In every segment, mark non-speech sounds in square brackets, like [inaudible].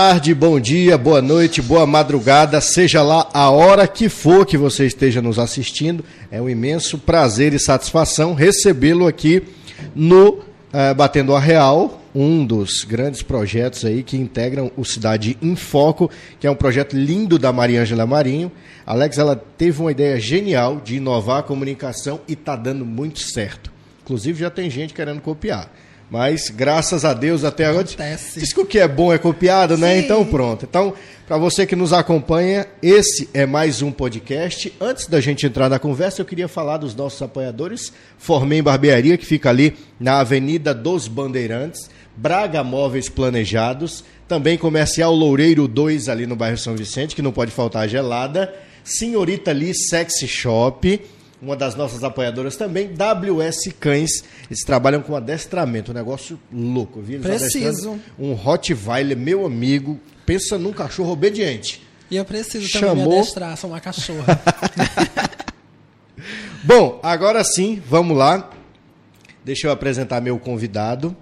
tarde, bom dia, boa noite, boa madrugada, seja lá a hora que for que você esteja nos assistindo. É um imenso prazer e satisfação recebê-lo aqui no eh, Batendo a Real, um dos grandes projetos aí que integram o Cidade em Foco, que é um projeto lindo da Mariângela Marinho. Alex, ela teve uma ideia genial de inovar a comunicação e está dando muito certo. Inclusive já tem gente querendo copiar. Mas graças a Deus até agora. Diz que o que é bom é copiado, né? Sim. Então pronto. Então, para você que nos acompanha, esse é mais um podcast. Antes da gente entrar na conversa, eu queria falar dos nossos apoiadores. Formem Barbearia, que fica ali na Avenida dos Bandeirantes. Braga Móveis Planejados. Também Comercial Loureiro 2, ali no bairro São Vicente, que não pode faltar a gelada. Senhorita Lee Sexy Shop uma das nossas apoiadoras também, WS Cães. Eles trabalham com adestramento, um negócio louco, viu? Eles Preciso. Um Rottweiler, meu amigo, pensa num cachorro obediente. E eu preciso também Chamou. me adestrar, sou uma cachorra. [laughs] Bom, agora sim, vamos lá. Deixa eu apresentar meu convidado.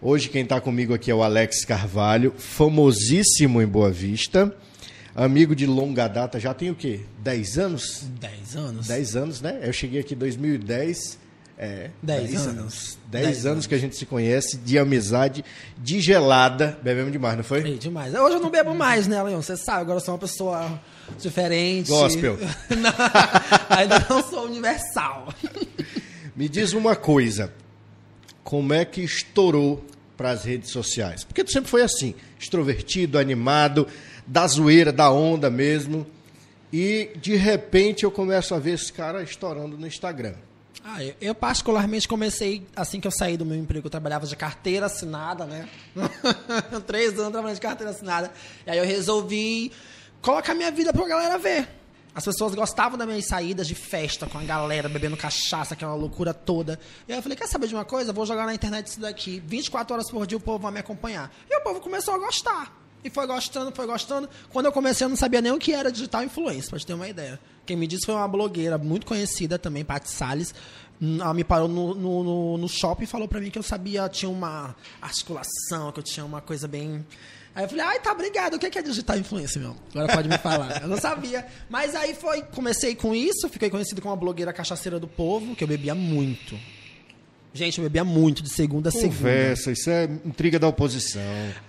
Hoje quem está comigo aqui é o Alex Carvalho, famosíssimo em Boa Vista, amigo de longa data, já tem o quê? 10 anos? 10 anos. 10 anos, né? Eu cheguei aqui em 2010. É, Dez 10 anos. 10 Dez anos anos. que a gente se conhece, de amizade, de gelada. Bebemos demais, não foi? Ei, demais. Hoje eu não bebo mais, né, Leon? Você sabe, agora eu sou uma pessoa diferente. Gospel. [laughs] Não, ainda não sou universal. Me diz uma coisa. Como é que estourou para as redes sociais? Porque tu sempre foi assim, extrovertido, animado, da zoeira, da onda mesmo. E de repente eu começo a ver esse cara estourando no Instagram. Ah, eu, eu particularmente comecei assim que eu saí do meu emprego. Eu trabalhava de carteira assinada, né? [laughs] Três anos trabalhando de carteira assinada. E aí eu resolvi colocar minha vida pra galera ver. As pessoas gostavam das minhas saídas de festa com a galera, bebendo cachaça, aquela loucura toda. E aí eu falei, quer saber de uma coisa? Vou jogar na internet isso daqui. 24 horas por dia o povo vai me acompanhar. E o povo começou a gostar. E foi gostando, foi gostando. Quando eu comecei, eu não sabia nem o que era digital influencer, pra te ter uma ideia. Quem me disse foi uma blogueira muito conhecida também, Paty Salles. Hum, Ela me parou no, no, no, no shopping e falou pra mim que eu sabia, tinha uma articulação, que eu tinha uma coisa bem. Aí eu falei, ai, tá, obrigado. O que é que é digital influencer, meu? Agora pode me falar. Eu não sabia. Mas aí foi, comecei com isso, fiquei conhecido como uma blogueira cachaceira do povo, que eu bebia muito. Gente, eu bebia muito, de segunda a segunda. Conversa, isso é intriga da oposição.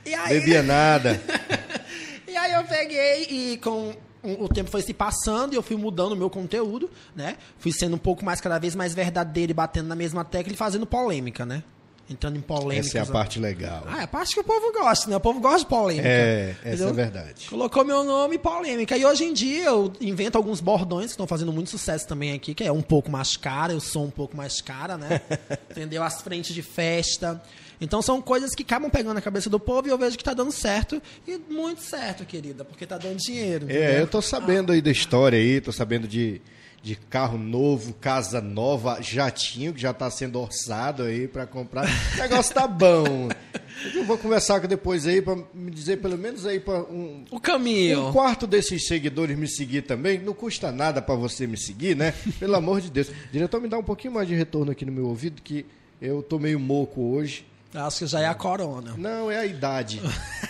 E aí- Bebia nada. [laughs] E aí eu peguei e com o tempo foi se passando e eu fui mudando o meu conteúdo, né? Fui sendo um pouco mais, cada vez mais verdadeiro e batendo na mesma tecla e fazendo polêmica, né? Entrando em polêmicas. Essa é a parte legal. Ah, é a parte que o povo gosta, né? O povo gosta de polêmica. É, essa entendeu? é verdade. Colocou meu nome polêmica. E hoje em dia eu invento alguns bordões que estão fazendo muito sucesso também aqui, que é um pouco mais cara, eu sou um pouco mais cara, né? [laughs] Entendeu? As frentes de festa. Então são coisas que acabam pegando a cabeça do povo e eu vejo que tá dando certo. E muito certo, querida, porque tá dando dinheiro. É, entendeu? eu tô sabendo aí da história aí, tô sabendo de, de carro novo, casa nova, jatinho que já tá sendo orçado aí para comprar. O negócio tá bom. Eu vou conversar depois aí para me dizer pelo menos aí para um, O caminho. um quarto desses seguidores me seguir também. Não custa nada para você me seguir, né? Pelo amor de Deus. Diretor, me dá um pouquinho mais de retorno aqui no meu ouvido que eu tô meio moco hoje. Acho que já é a corona. Não, é a idade.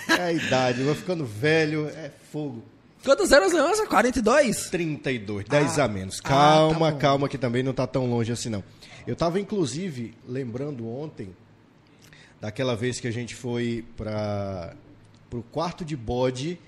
É a idade. Eu vou ficando velho, é fogo. Quantos anos lança? 42? 32, 10 Ah, a menos. ah, Calma, tá bom. calma, que também não tá tão longe assim, não. Eu tava, inclusive, lembrando ontem daquela vez que a gente foi para o quarto de bode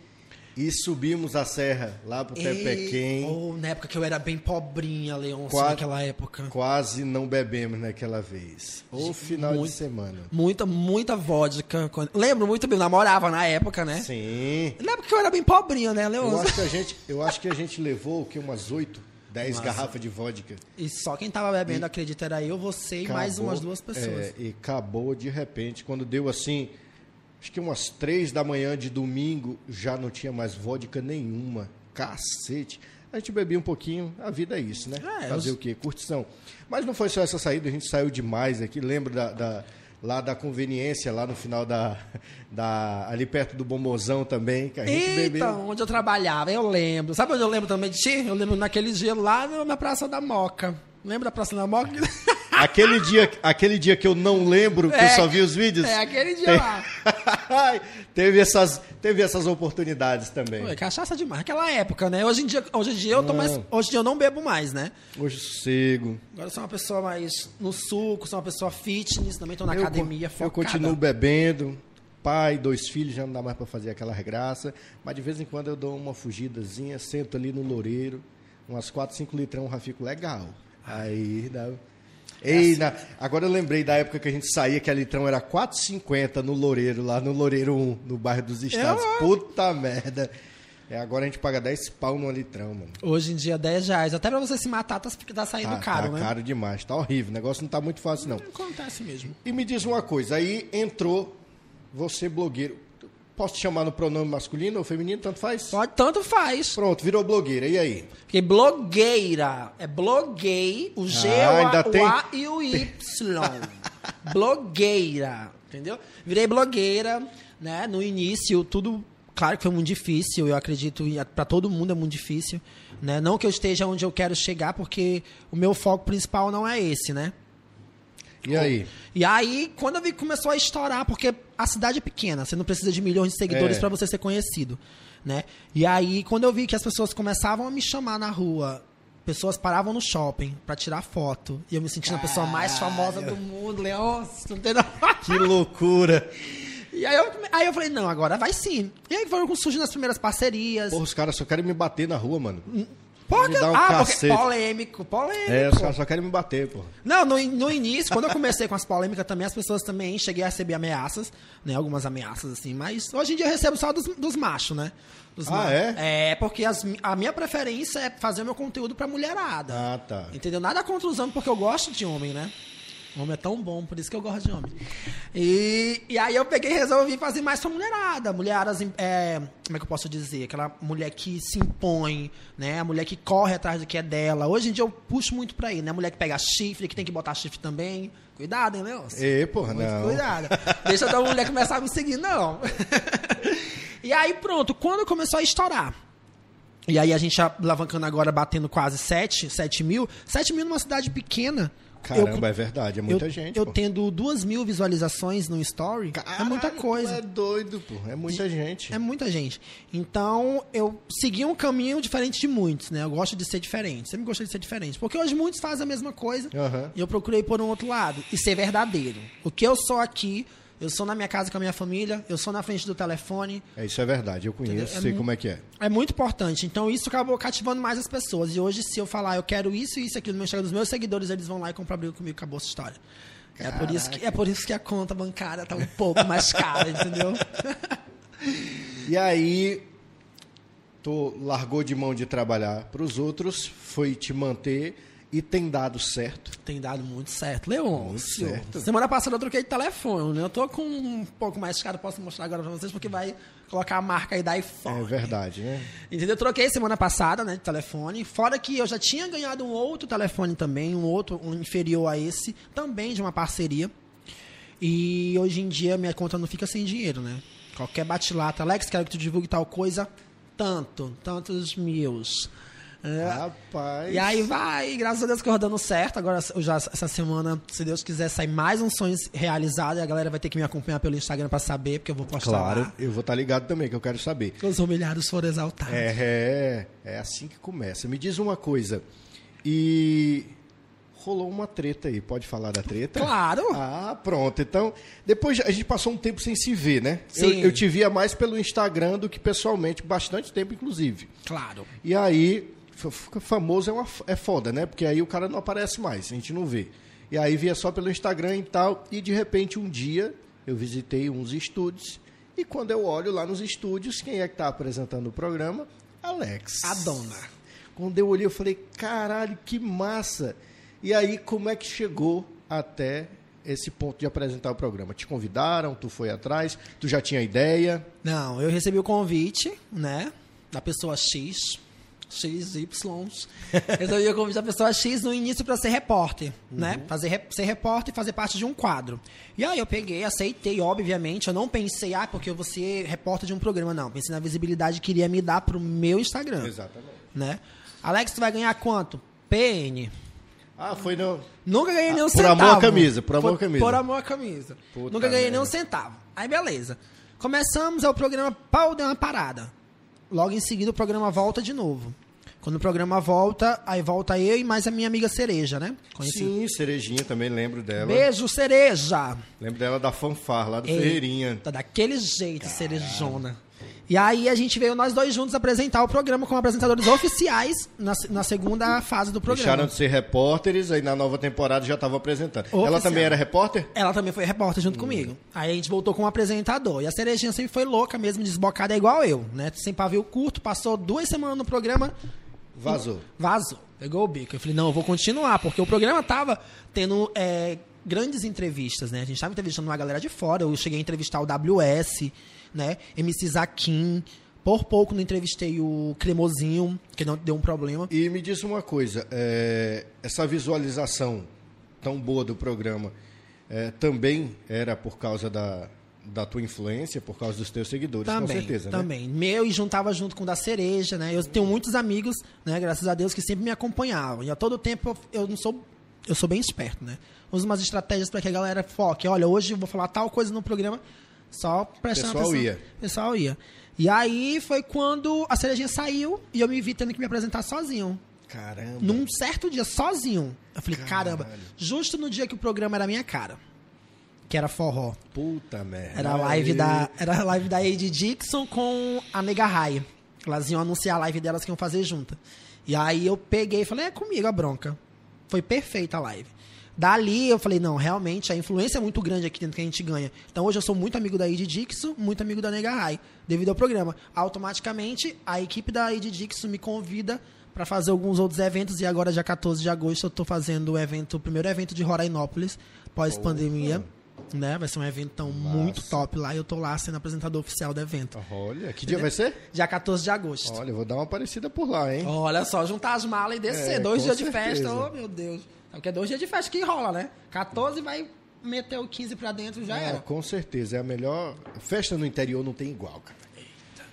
e subimos a serra lá pro Tepequém. Oh, na época que eu era bem pobrinha, Leon, Qua- naquela época. Quase não bebemos naquela vez. Ou final Muito. de semana. Muita, muita vodka. Lembro muito bem, eu namorava na época, né? Sim. Na época que eu era bem pobrinha, né, Eu Leon? acho que a gente, eu acho que a gente levou o que umas 8, 10 Nossa. garrafas de vodka. E só quem tava bebendo, acredita, era eu, você e mais umas duas pessoas. é, e acabou de repente, quando deu assim, acho que umas três da manhã de domingo, já não tinha mais vodka nenhuma. Cacete. A gente bebia um pouquinho, a vida é isso, né? É, Fazer os- o quê? Curtição. Mas não foi só essa saída, a gente saiu demais aqui. Lembro da, da- lá da conveniência, lá no final da, da. ali perto do Bombozão também, que a gente bebeu. Então, onde eu trabalhava, eu lembro. Sabe onde eu lembro também de ti? Eu lembro naquele dia lá na Praça da Moca. Lembra da Praça da Moca? [laughs] Aquele dia, aquele dia que eu não lembro, que eu só vi os vídeos. É, aquele dia Tem- lá. [laughs] teve, essas, teve essas oportunidades também. Pô, cachaça demais. Aquela época, né? Hoje em dia, hoje em dia eu tô Não. mais. Hoje em dia eu não bebo mais, né? Hoje sossego. Agora eu sou uma pessoa mais no suco, sou uma pessoa fitness, também tô na Eu co- academia Eu focada. continuo bebendo. Pai, dois filhos, já não dá mais pra fazer aquela regraça. Mas de vez em quando eu dou uma fugidazinha, sento ali no loureiro, umas 4, 5 litrão, já fico legal. Aí dá. Ei, na- agora eu lembrei da época que a gente saía, que a litrão era 4,50 no Loureiro, lá no Loureiro 1, no bairro dos Estados. Eu- Puta merda. É, agora a gente paga 10 pau no litrão, mano. Hoje em dia, 10 reais. Até pra você se matar, tá, tá saindo Tá, caro, tá né? caro demais, tá horrível. O negócio não tá muito fácil, não. Acontece mesmo. E me diz uma coisa, aí entrou você blogueiro. Posso te chamar no pronome masculino ou feminino, tanto faz? Pode, tanto faz. Pronto, virou blogueira. E aí? Porque blogueira é bloguei, o G, Ah, o, a, tem- o A e o Y. [laughs] blogueira, entendeu? Virei blogueira, né? No início, tudo, claro que foi muito difícil, eu acredito, pra todo mundo é muito difícil, né? Não que eu esteja onde eu quero chegar, porque o meu foco principal não é esse, né? E aí? E aí, quando eu vi que começou a estourar, porque a cidade é pequena, você não precisa de milhões de seguidores É. pra você ser conhecido, né? E aí, quando eu vi que as pessoas começavam a me chamar na rua, pessoas paravam no shopping pra tirar foto, e eu me sentindo a pessoa mais famosa do mundo, Leon, não tem não. [laughs] Que loucura! E aí eu, aí eu falei, não, agora vai sim. E aí foram surgindo as primeiras parcerias. Porra, os caras só querem me bater na rua, mano. Me dá um ah, porque cacete. polêmico, polêmico. É, os caras só querem me bater, porra. Não, no, no início, quando eu comecei com as polêmicas também, as pessoas também cheguei a receber ameaças, né? Algumas ameaças, assim, mas hoje em dia eu recebo só dos, dos machos, né? Dos Ah, machos. é? É, porque as a minha preferência é fazer o meu conteúdo pra mulherada. Ah, tá. Entendeu? Nada contra os homens, porque eu gosto de homem, né? Homem é tão bom, por isso que eu gosto de homem. E, e aí eu peguei e resolvi fazer mais pra mulherada. Mulheradas, é, como é que eu posso dizer? Aquela mulher que se impõe, né? A mulher que corre atrás do que é dela. Hoje em dia eu puxo muito pra aí, né? A mulher que pega chifre, que tem que botar chifre também. Cuidado, hein, Leôncio? Ê, porra, Muito não. cuidado. Deixa a mulher começar a me seguir, não. [laughs] e aí, pronto, quando começou a estourar. E aí a gente alavancando agora, batendo quase 7, 7 mil. 7 mil numa cidade pequena. Caramba, é verdade, é muita eu, gente. Eu pô. tendo duas mil visualizações no story, é muita Caralho, coisa. É doido, pô. É muita gente. É muita gente. Então, eu segui um caminho diferente de muitos, né? Eu gosto de ser diferente. Sempre gostei de ser diferente. Porque hoje muitos fazem a mesma coisa. Aham. E eu procurei por um outro lado. E ser verdadeiro. O que eu sou aqui, eu sou na minha casa com a minha família, eu sou na frente do telefone. É, isso é verdade, eu conheço? É sei como é que é. É muito importante. Então, isso acabou cativando mais as pessoas. E hoje, se eu falar, eu quero isso e isso aqui no meu Instagram dos meus seguidores, eles vão lá e comprar briga comigo, acabou essa história. É por, isso que, é por isso que a conta bancária tá um pouco mais cara, entendeu? [laughs] E aí, tu largou de mão de trabalhar para os outros, foi te manter e tem dado certo. Tem dado muito certo. Leon, Muito certo. semana passada eu troquei de telefone, né? Eu tô com um pouco mais caro, posso mostrar agora pra vocês, porque vai colocar a marca aí da iPhone. É verdade, né? Entendeu? Eu troquei semana passada, né, de telefone. Fora que eu já tinha ganhado um outro telefone também, um outro, um inferior a esse, também de uma parceria. E hoje em dia minha conta não fica sem dinheiro, né? Qualquer bate-lata, Alex, quero que tu divulgue tal coisa, tanto, tantos mils. É, Rapaz. e aí vai, graças a Deus que eu dando certo. Agora, eu já, essa semana, se Deus quiser, sair mais um sonho realizado. E a galera vai ter que me acompanhar pelo Instagram pra saber, porque eu vou postar Claro, lá. eu vou estar ligado também, que eu quero saber. Os humilhados foram exaltados. É, é, é assim que começa. Me diz uma coisa. E rolou uma treta aí, pode falar da treta? Claro. Ah, pronto. Então, depois a gente passou um tempo sem se ver, né? Eu, Sim. eu te via mais pelo Instagram do que pessoalmente, bastante tempo, inclusive. Claro. E aí, famoso é, uma, é foda, né? Porque aí o cara não aparece mais, a gente não vê. E aí via só pelo Instagram e tal. E de repente um dia eu visitei uns estúdios. E quando eu olho lá nos estúdios, quem é que tá apresentando o programa? Alex. A dona. Quando eu olhei, eu falei, caralho, que massa! E aí, como é que chegou até esse ponto de apresentar o programa? Te convidaram, tu foi atrás, tu já tinha ideia? Não, eu recebi o convite, né, da pessoa X, XY. Recebi o convite da pessoa X no início para ser repórter, né? Fazer, re- ser repórter e fazer parte de um quadro. E aí eu peguei, aceitei, obviamente. Eu não pensei, ah, porque eu vou ser repórter de um programa, não. Pensei na visibilidade que iria me dar pro meu Instagram, Exatamente. né? Alex, tu vai ganhar quanto? PN. Ah, foi no. Nunca ganhei nenhum por centavo. amor à camisa, por amor à Por- camisa. Por amor à camisa. Puta Nunca ganhei merda. nenhum centavo. Aí, beleza. Começamos, aí o programa, pau, deu uma parada. Logo em seguida, o programa volta de novo. Quando o programa volta, aí volta eu e mais a minha amiga Cereja, né? Conheci. Sim, Cerejinha também, lembro dela. Beijo, Cereja! Lembro dela da fanfar lá do Ei, Ferreirinha. Tá daquele jeito, Cerejona. E aí a gente veio nós dois juntos apresentar o programa como apresentadores oficiais na, na segunda fase do programa. Deixaram de ser repórteres, aí na nova temporada já estavam apresentando. Ela Oficial. também era repórter? Ela também foi repórter junto comigo. Aí a gente voltou com um apresentador. E a Cerejinha sempre foi louca mesmo, desbocada, igual eu, né? Sem pavio curto, passou duas semanas no programa, Vazou. vazou. Pegou o bico. Eu falei, não, eu vou continuar, porque o programa tava tendo é, grandes entrevistas, né? A gente tava entrevistando uma galera de fora. Eu cheguei a entrevistar o WS, né? MC Zaquim. Por pouco não entrevistei o Cremosinho, que não deu um problema. E me diz uma coisa, é, essa visualização tão boa do programa é, também era por causa da, da tua influência, por causa dos teus seguidores, Também, com certeza, né? também. Meu e juntava junto com o da cereja, né? Eu tenho muitos amigos, né? Graças a Deus que sempre me acompanhavam. E a todo tempo eu, não sou, eu sou bem esperto, né? Uso umas estratégias para que a galera foque. Olha, hoje eu vou falar tal coisa no programa, só prestando Pessoal atenção. ia. Pessoal ia. E aí foi quando a cerejinha saiu e eu me vi tendo que me apresentar sozinho. Caramba. Num certo dia, sozinho. Eu falei, caramba, justo no dia que o programa era minha cara. Que era forró. Puta merda. Era a live da, era a live da Ade Dixon com a Nega Rai. Elas iam anunciar a live delas que iam fazer junta. E aí eu peguei e falei, é comigo a bronca. Foi perfeita a live. Dali eu falei, não, realmente a influência é muito grande aqui dentro que a gente ganha. Então hoje eu sou muito amigo da Ade Dixon, muito amigo da Nega Rai, devido ao programa. Automaticamente a equipe da Ade Dixon me convida para fazer alguns outros eventos e agora dia 14 de agosto eu tô fazendo o evento, o primeiro evento de Rorainópolis, pós-pandemia. Né? Vai ser um evento muito top lá e eu tô lá sendo apresentador oficial do evento. Olha, que dia vai ser? Dia 14 de agosto. Olha, eu vou dar uma parecida por lá, hein? Olha só, juntar as malas e descer. É, dois dias de certeza. festa, oh meu Deus. Porque é dois dias de festa que rola, né? 14 vai meter o 15 pra dentro, já Ah, era. com certeza. É a melhor. Festa no interior não tem igual, cara.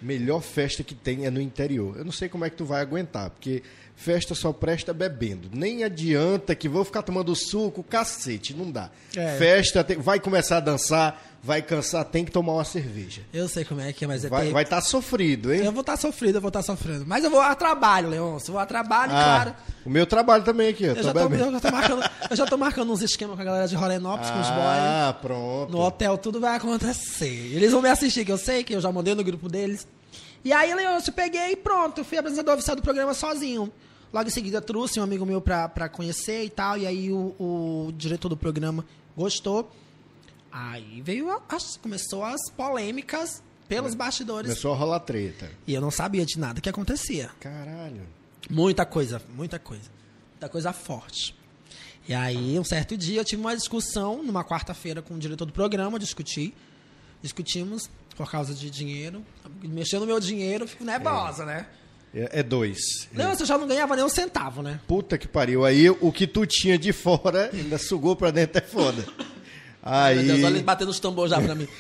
Melhor festa que tem é no interior. Eu não sei como é que tu vai aguentar, porque festa só presta bebendo. Nem adianta que vou ficar tomando suco, cacete, não dá. É. Festa tem- vai começar a dançar, vai cansar, tem que tomar uma cerveja. Eu sei como é que é, mas é Vai ter- estar sofrido, hein? Eu vou estar sofrido, eu vou estar sofrendo. Mas eu vou a trabalho, Leôncio. Eu vou a trabalho, Ah, claro. o meu trabalho também aqui, eu, Eu já, tô, eu, já tô marcando, eu já tô marcando uns esquemas com a galera de Rorenópolis, com os boys. Ah, pronto. No hotel tudo vai acontecer. Eles vão me assistir, que eu sei, que eu já mandei no grupo deles. E aí, Leôncio, peguei e pronto. Fui apresentador oficial do programa sozinho. Logo em seguida, trouxe um amigo meu pra, pra conhecer e tal. E aí, o, o diretor do programa gostou. Aí veio a- as, começou as polêmicas pelos bastidores. Começou a rolar treta. E eu não sabia de nada que acontecia. Caralho. Muita coisa, muita coisa. Muita coisa forte. E aí, um certo dia, eu tive uma discussão numa quarta-feira com o diretor do programa, discuti. Discutimos por causa de dinheiro. Mexendo no meu dinheiro, fico nervosa, né? É, é dois. Não, você já não ganhava nem um centavo, né? Puta que pariu. Aí o que tu tinha de fora ainda sugou pra dentro é foda. Aí. Meu Deus, olha ele batendo os tambores já pra mim. [laughs]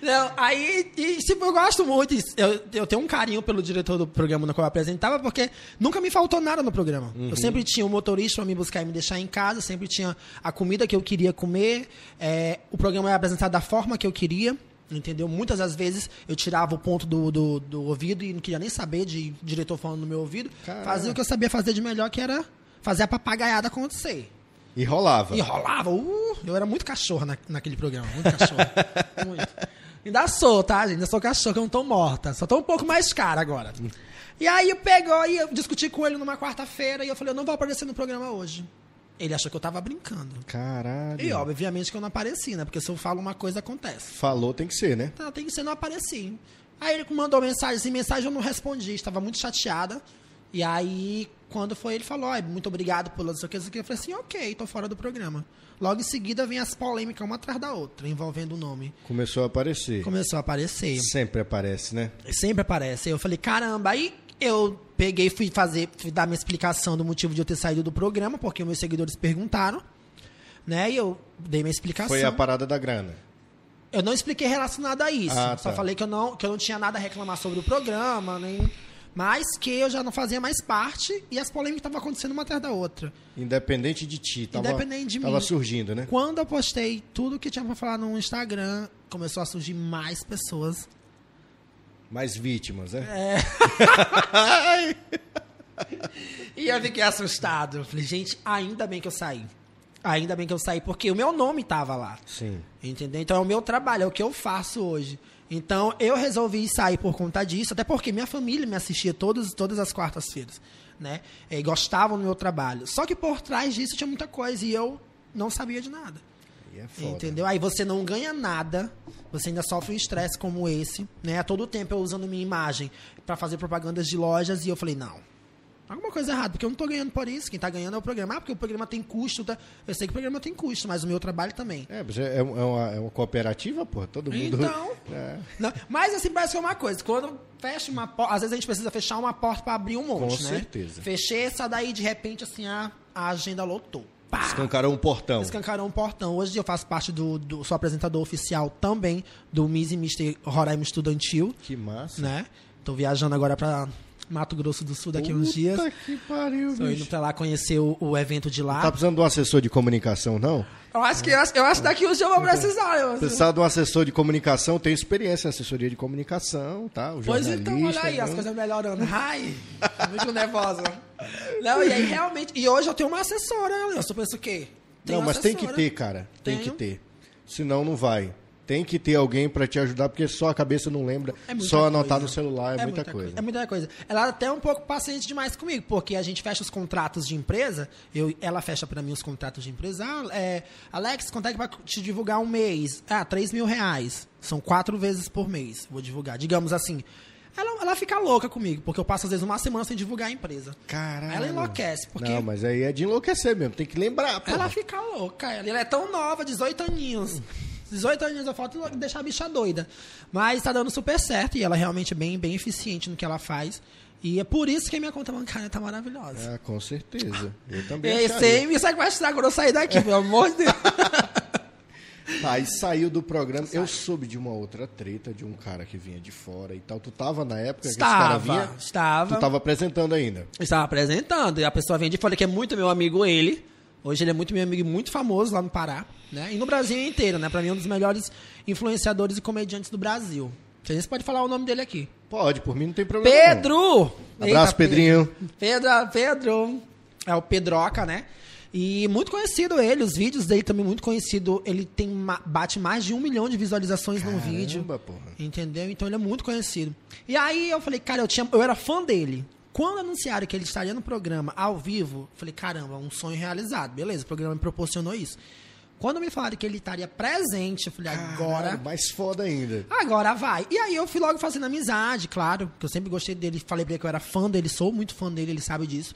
Não, aí, e, tipo, eu gosto muito. Eu, eu tenho um carinho pelo diretor do programa no qual eu apresentava, porque nunca me faltou nada no programa. Eu sempre tinha um motorista pra me buscar e me deixar em casa, sempre tinha a comida que eu queria comer. é, o programa era apresentado da forma que eu queria. Entendeu? Muitas das vezes eu tirava o ponto do, do, do ouvido e não queria nem saber de diretor falando no meu ouvido. Caralho. Fazia o que eu sabia fazer de melhor, que era fazer a papagaiada acontecer. E rolava. E rolava. Uh, eu era muito cachorro na, naquele programa. Muito cachorro. [laughs] muito. Ainda sou, tá, gente? Ainda sou cachorro, que eu não tô morta. Só tô um pouco mais cara agora. E aí eu pegou e eu discuti com ele numa quarta-feira e eu falei, eu não vou aparecer no programa hoje. Ele achou que eu tava brincando. Caralho. E obviamente que eu não apareci, né? Porque se eu falo uma coisa, acontece. Falou, tem que ser, né? Então, tem que ser, não apareci. Aí ele mandou mensagem, assim, mensagem eu não respondi, estava muito chateada. E aí, quando foi, ele falou, muito obrigado pelo não sei o que. Eu falei assim, ok, tô fora do programa. Logo em seguida vem as polêmicas uma atrás da outra, envolvendo o nome. Começou a aparecer. Começou a aparecer. Sempre aparece, né? Sempre aparece. Eu falei, caramba, aí eu peguei, fui fazer, fui dar minha explicação do motivo de eu ter saído do programa, porque meus seguidores perguntaram, né? E eu dei minha explicação. Foi a parada da grana. Eu não expliquei relacionado a isso. Ah, Só tá. falei que eu, não, que eu não tinha nada a reclamar sobre o programa, nem. Mas que eu já não fazia mais parte e as polêmicas estavam acontecendo uma atrás da outra. Independente de ti. Tava, Independente de tava mim. surgindo, né? Quando eu postei tudo que tinha pra falar no Instagram, começou a surgir mais pessoas. Mais vítimas, né? [laughs] E eu fiquei assustado. Eu falei, gente, ainda bem que eu saí. Ainda bem que eu saí, porque o meu nome tava lá. Sim. Entendeu? Então é o meu trabalho, é o que eu faço hoje. Então eu resolvi sair por conta disso, até porque minha família me assistia todas, todas as quartas-feiras, né? E gostavam do meu trabalho. Só que por trás disso tinha muita coisa e eu não sabia de nada. É foda. Entendeu? Aí você não ganha nada, você ainda sofre um estresse como esse, né? A todo tempo eu usando minha imagem pra fazer propagandas de lojas e eu falei, não. Alguma coisa errada, porque eu não tô ganhando por isso. Quem tá ganhando é o programa. Ah, porque o programa tem custo. Tá? Eu sei que o programa tem custo, mas o meu trabalho também. É, mas é, é uma, é uma cooperativa, pô. Todo mundo. Então. [laughs] É. Não, mas assim, parece que é uma coisa. Quando fecha uma porta, às vezes a gente precisa fechar uma porta pra abrir um monte, Com né? certeza. Fechei essa daí, de repente, assim, a, a agenda lotou. Pá! Escancarou um portão. Escancarou um portão. Hoje eu faço parte do, do. Sou apresentador oficial também do Miss e Mister Roraima Estudantil, Que massa. né? Tô viajando agora pra Mato Grosso do Sul daqui a uns dias. Puta que pariu, Tô indo pra lá conhecer o, o evento de lá. Tá precisando de um assessor de comunicação, não? Eu acho que eu acho, eu acho que daqui uns dias eu vou precisar. Eu, Precisar de um assessor de comunicação, tem experiência em assessoria de comunicação, tá? O Pois então, olha aí, as né? coisas melhorando. Ai, muito nervosa. Não, e aí realmente. E hoje eu tenho uma assessora, né, Leandro? Você pensa o quê? Tenho Não, mas tem que assessora. ter, cara. Tem Tenho. que ter. Senão não vai. Tem que ter alguém pra te ajudar, porque só a cabeça não lembra. É muita só anotar coisa. no celular é, muita, coisa. É muita coisa. Ela é até um pouco paciente demais comigo, porque a gente fecha os contratos de empresa, eu, ela fecha pra mim os contratos de empresa. Ah, é, Alex, quanto é que vai te divulgar um mês? Ah, 3 mil reais. São quatro vezes por mês. Vou divulgar. Digamos assim. Ela, ela fica louca comigo, porque eu passo às vezes uma semana sem divulgar a empresa. Caralho. Ela enlouquece, porque Não, mas aí é de enlouquecer mesmo. Tem que lembrar, pô. Ela fica louca, ela, ela é tão nova, 18 aninhos. 18 aninhos, eu falta deixar a bicha doida. Mas tá dando super certo e ela realmente é bem, bem eficiente no que ela faz. E é por isso que a minha conta bancária tá maravilhosa. Ah, com certeza. Eu também Ei, sem me sabe que vai estragar quando eu sair daqui, pelo amor de Deus. Tá, [laughs] aí saiu do programa. Eu soube de uma outra treta de um cara que vinha de fora e tal. Tu tava na época que esse cara Estava, vinha? estava. Tu tava apresentando ainda. Eu estava apresentando e a pessoa vem de fora que é muito meu amigo ele. Hoje ele é muito meu amigo e muito famoso lá no Pará, né? E no Brasil inteiro, né? Pra mim é um dos melhores influenciadores e comediantes do Brasil. Você pode falar o nome dele aqui. Pode, por mim não tem problema. não. Pedro! Abraço, Eita, Pedrinho. Pedro, Pedro. É o Pedroca, né? E muito conhecido ele, os vídeos dele também muito conhecido. Ele tem bate mais de um milhão de visualizações num Caramba, vídeo. porra. Entendeu? Então ele é muito conhecido. E aí eu falei, cara, eu, tinha, eu era fã dele. Quando anunciaram que ele estaria no programa ao vivo, falei, caramba, um sonho realizado. Beleza, o programa me proporcionou isso. Quando me falaram que ele estaria presente, eu falei, agora. Caralho, mais foda ainda. Agora vai. E aí eu fui logo fazendo amizade, claro, que eu sempre gostei dele, falei pra ele que eu era fã dele, sou muito fã dele, ele sabe disso.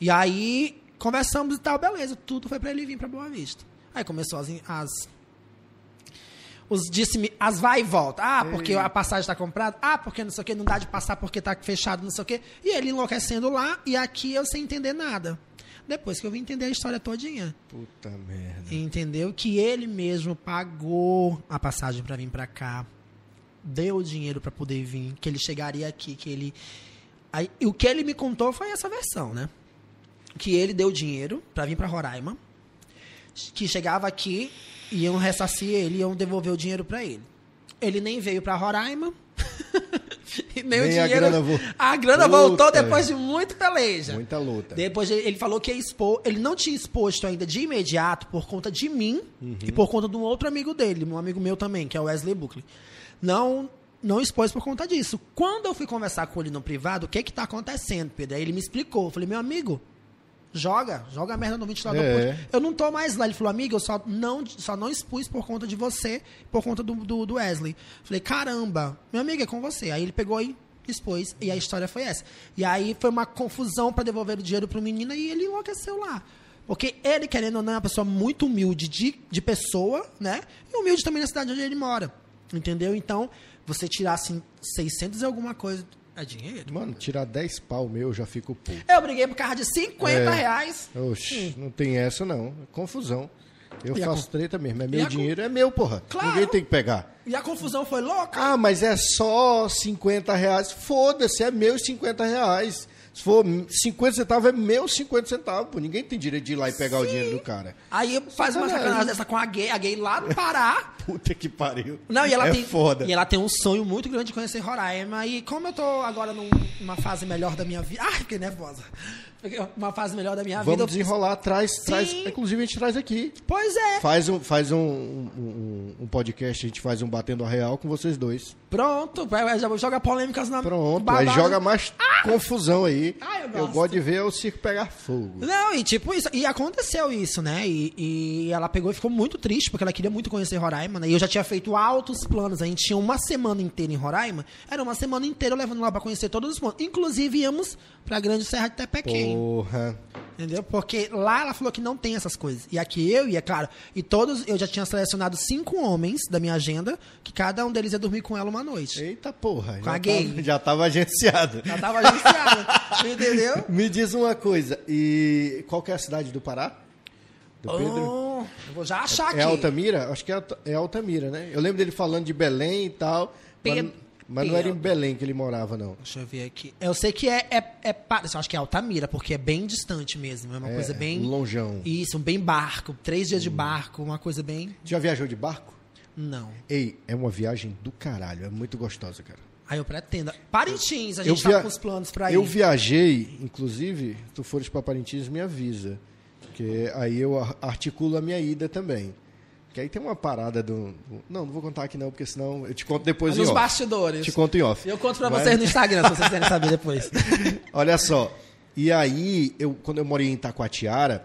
E aí conversamos e tal, beleza, tudo foi pra ele vir pra Boa Vista. Aí começou as as os disse-me, as vai e volta. Ah, porque a passagem tá comprada. Ah, porque não sei o que, não dá de passar porque tá fechado, não sei o que. E ele enlouquecendo lá e aqui eu sem entender nada. Depois que eu vim entender a história todinha. Puta merda. Entendeu? Que ele mesmo pagou a passagem pra vir pra cá. Deu o dinheiro pra poder vir, que ele chegaria aqui, que ele Aí, e o que ele me contou foi essa versão, né? Que ele deu dinheiro pra vir pra Roraima, que chegava aqui, iam ressarcir ele, iam devolver o dinheiro pra ele. Ele nem veio pra Roraima. [laughs] e nem, o Nem a dinheiro. grana vo- a grana voltou depois de muito peleja. Muita luta. Depois ele falou que ia expor, ele não tinha exposto ainda de imediato por conta de mim e por conta de um outro amigo dele, um amigo meu também, que é o Wesley Buckley. Não não expôs por conta disso. Quando eu fui conversar com ele no privado, o que que tá acontecendo, Pedro? Aí ele me explicou. Eu falei, meu amigo, joga, joga a merda no ventilador. É. Eu não tô mais lá. Ele falou, amigo, eu só não, só não expus por conta de você, por conta do, do, do Wesley. Falei, caramba, meu amigo, é com você. Aí ele pegou e expôs. E a história foi essa. E aí foi uma confusão para devolver o dinheiro pro menino e ele enlouqueceu lá. Porque ele, querendo ou não, é uma pessoa muito humilde de, de pessoa, né? E humilde também na cidade onde ele mora. Entendeu? Então, você tirar assim 600 e alguma coisa é dinheiro. Mano, tirar 10 pau meu, eu já fico puto. Eu briguei por causa de 50 É. reais. Oxi, não tem essa não. É confusão. Eu E a faço con- treta mesmo. É meu a dinheiro, é meu, porra. Claro. Ninguém tem que pegar. E a confusão foi louca. Ah, mas é só 50 reais. Foda-se, é meus 50 reais. Se for 50 centavos, é meus 50 centavos. Pô. Ninguém tem direito de ir lá e pegar o dinheiro do cara. Aí faz uma Sacanagem. sacanagem dessa com a gay, a gay lá no Pará. [laughs] Puta que pariu. Não, e ela é tem. foda. E ela tem um sonho muito grande de conhecer Roraima. E como eu tô agora num- numa fase melhor da minha vida. Ai, fiquei nervosa. Uma fase melhor da minha Vamos vida. eu- desenrolar, traz, traz. Inclusive, a gente traz aqui. Pois é. Faz um, faz um, um, um- podcast, a gente faz um Batendo a Real com vocês dois. Pronto. Já joga polêmicas na. Pronto, babado. aí joga mais confusão aí. Ah, eu eu gosto. gosto de ver o circo pegar fogo. Não, e tipo isso. E aconteceu isso, né? E, e ela pegou e ficou muito triste, porque ela queria muito conhecer Roraima, né? E eu já tinha feito altos planos. A gente tinha uma semana inteira em Roraima. Era uma semana inteira levando lá pra conhecer todos os pontos. Inclusive, íamos pra Grande Serra de Tepequém. Porra. Entendeu? Porque lá ela falou que não tem essas coisas. E aqui eu, e é claro, e todos, eu já tinha selecionado cinco homens da minha agenda, que cada um deles ia dormir com ela uma noite. Eita porra. Já tava, já tava agenciado. Já tava agenciada. [laughs] entendeu? Me diz uma coisa, e qual que é a cidade do Pará? Do Pedro? Oh, eu vou já achar aqui. É Altamira? Acho que é, é Altamira, né? Eu lembro dele falando de Belém e tal, Pedro- mas não era em. Belém que ele morava, não. Deixa eu ver aqui. Eu sei que é, é, é eu acho que é Altamira, porque é bem distante mesmo. É uma É, coisa bem. longeão. Isso, bem barco. Três dias de barco, uma coisa bem. Já viajou de barco? Não. Ei, é uma viagem do caralho, é muito gostosa, cara. Aí eu pretendo. Parintins, a Eu gente via- tá com os planos pra ir. Eu viajei, inclusive, se tu fores para Parintins, me avisa. Porque aí eu ar- articulo a minha ida também. Que aí tem uma parada do. do- Não, não vou contar aqui não, porque senão eu te conto depois Nos em off. bastidores. Te conto em off. Eu conto pra Mas- vocês no Instagram, se vocês quiserem saber depois. [laughs] Olha só. E aí, eu, quando eu morei em Itacoatiara,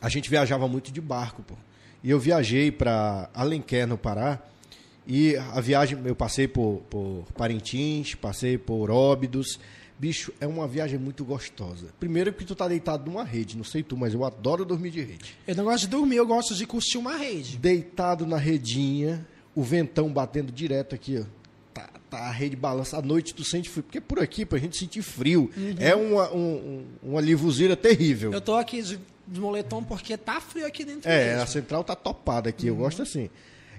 a gente viajava muito de barco, pô. E eu viajei para Alenquer, no Pará. E a viagem, eu passei por, por Parintins, passei por Óbidos. Bicho, é uma viagem muito gostosa. Primeiro que tu tá deitado numa rede, não sei tu, mas eu adoro dormir de rede. Eu não gosto de dormir, eu gosto de curtir uma rede. Deitado na redinha, o ventão batendo direto aqui, ó. Tá, tá a rede balança. À noite tu sente frio. Porque por aqui, pra gente sentir frio, é uma, um, um- uma livuzeira terrível. Eu tô aqui de, moletom porque tá frio aqui dentro É, a mesmo. central tá topada aqui, eu Uhum. gosto assim.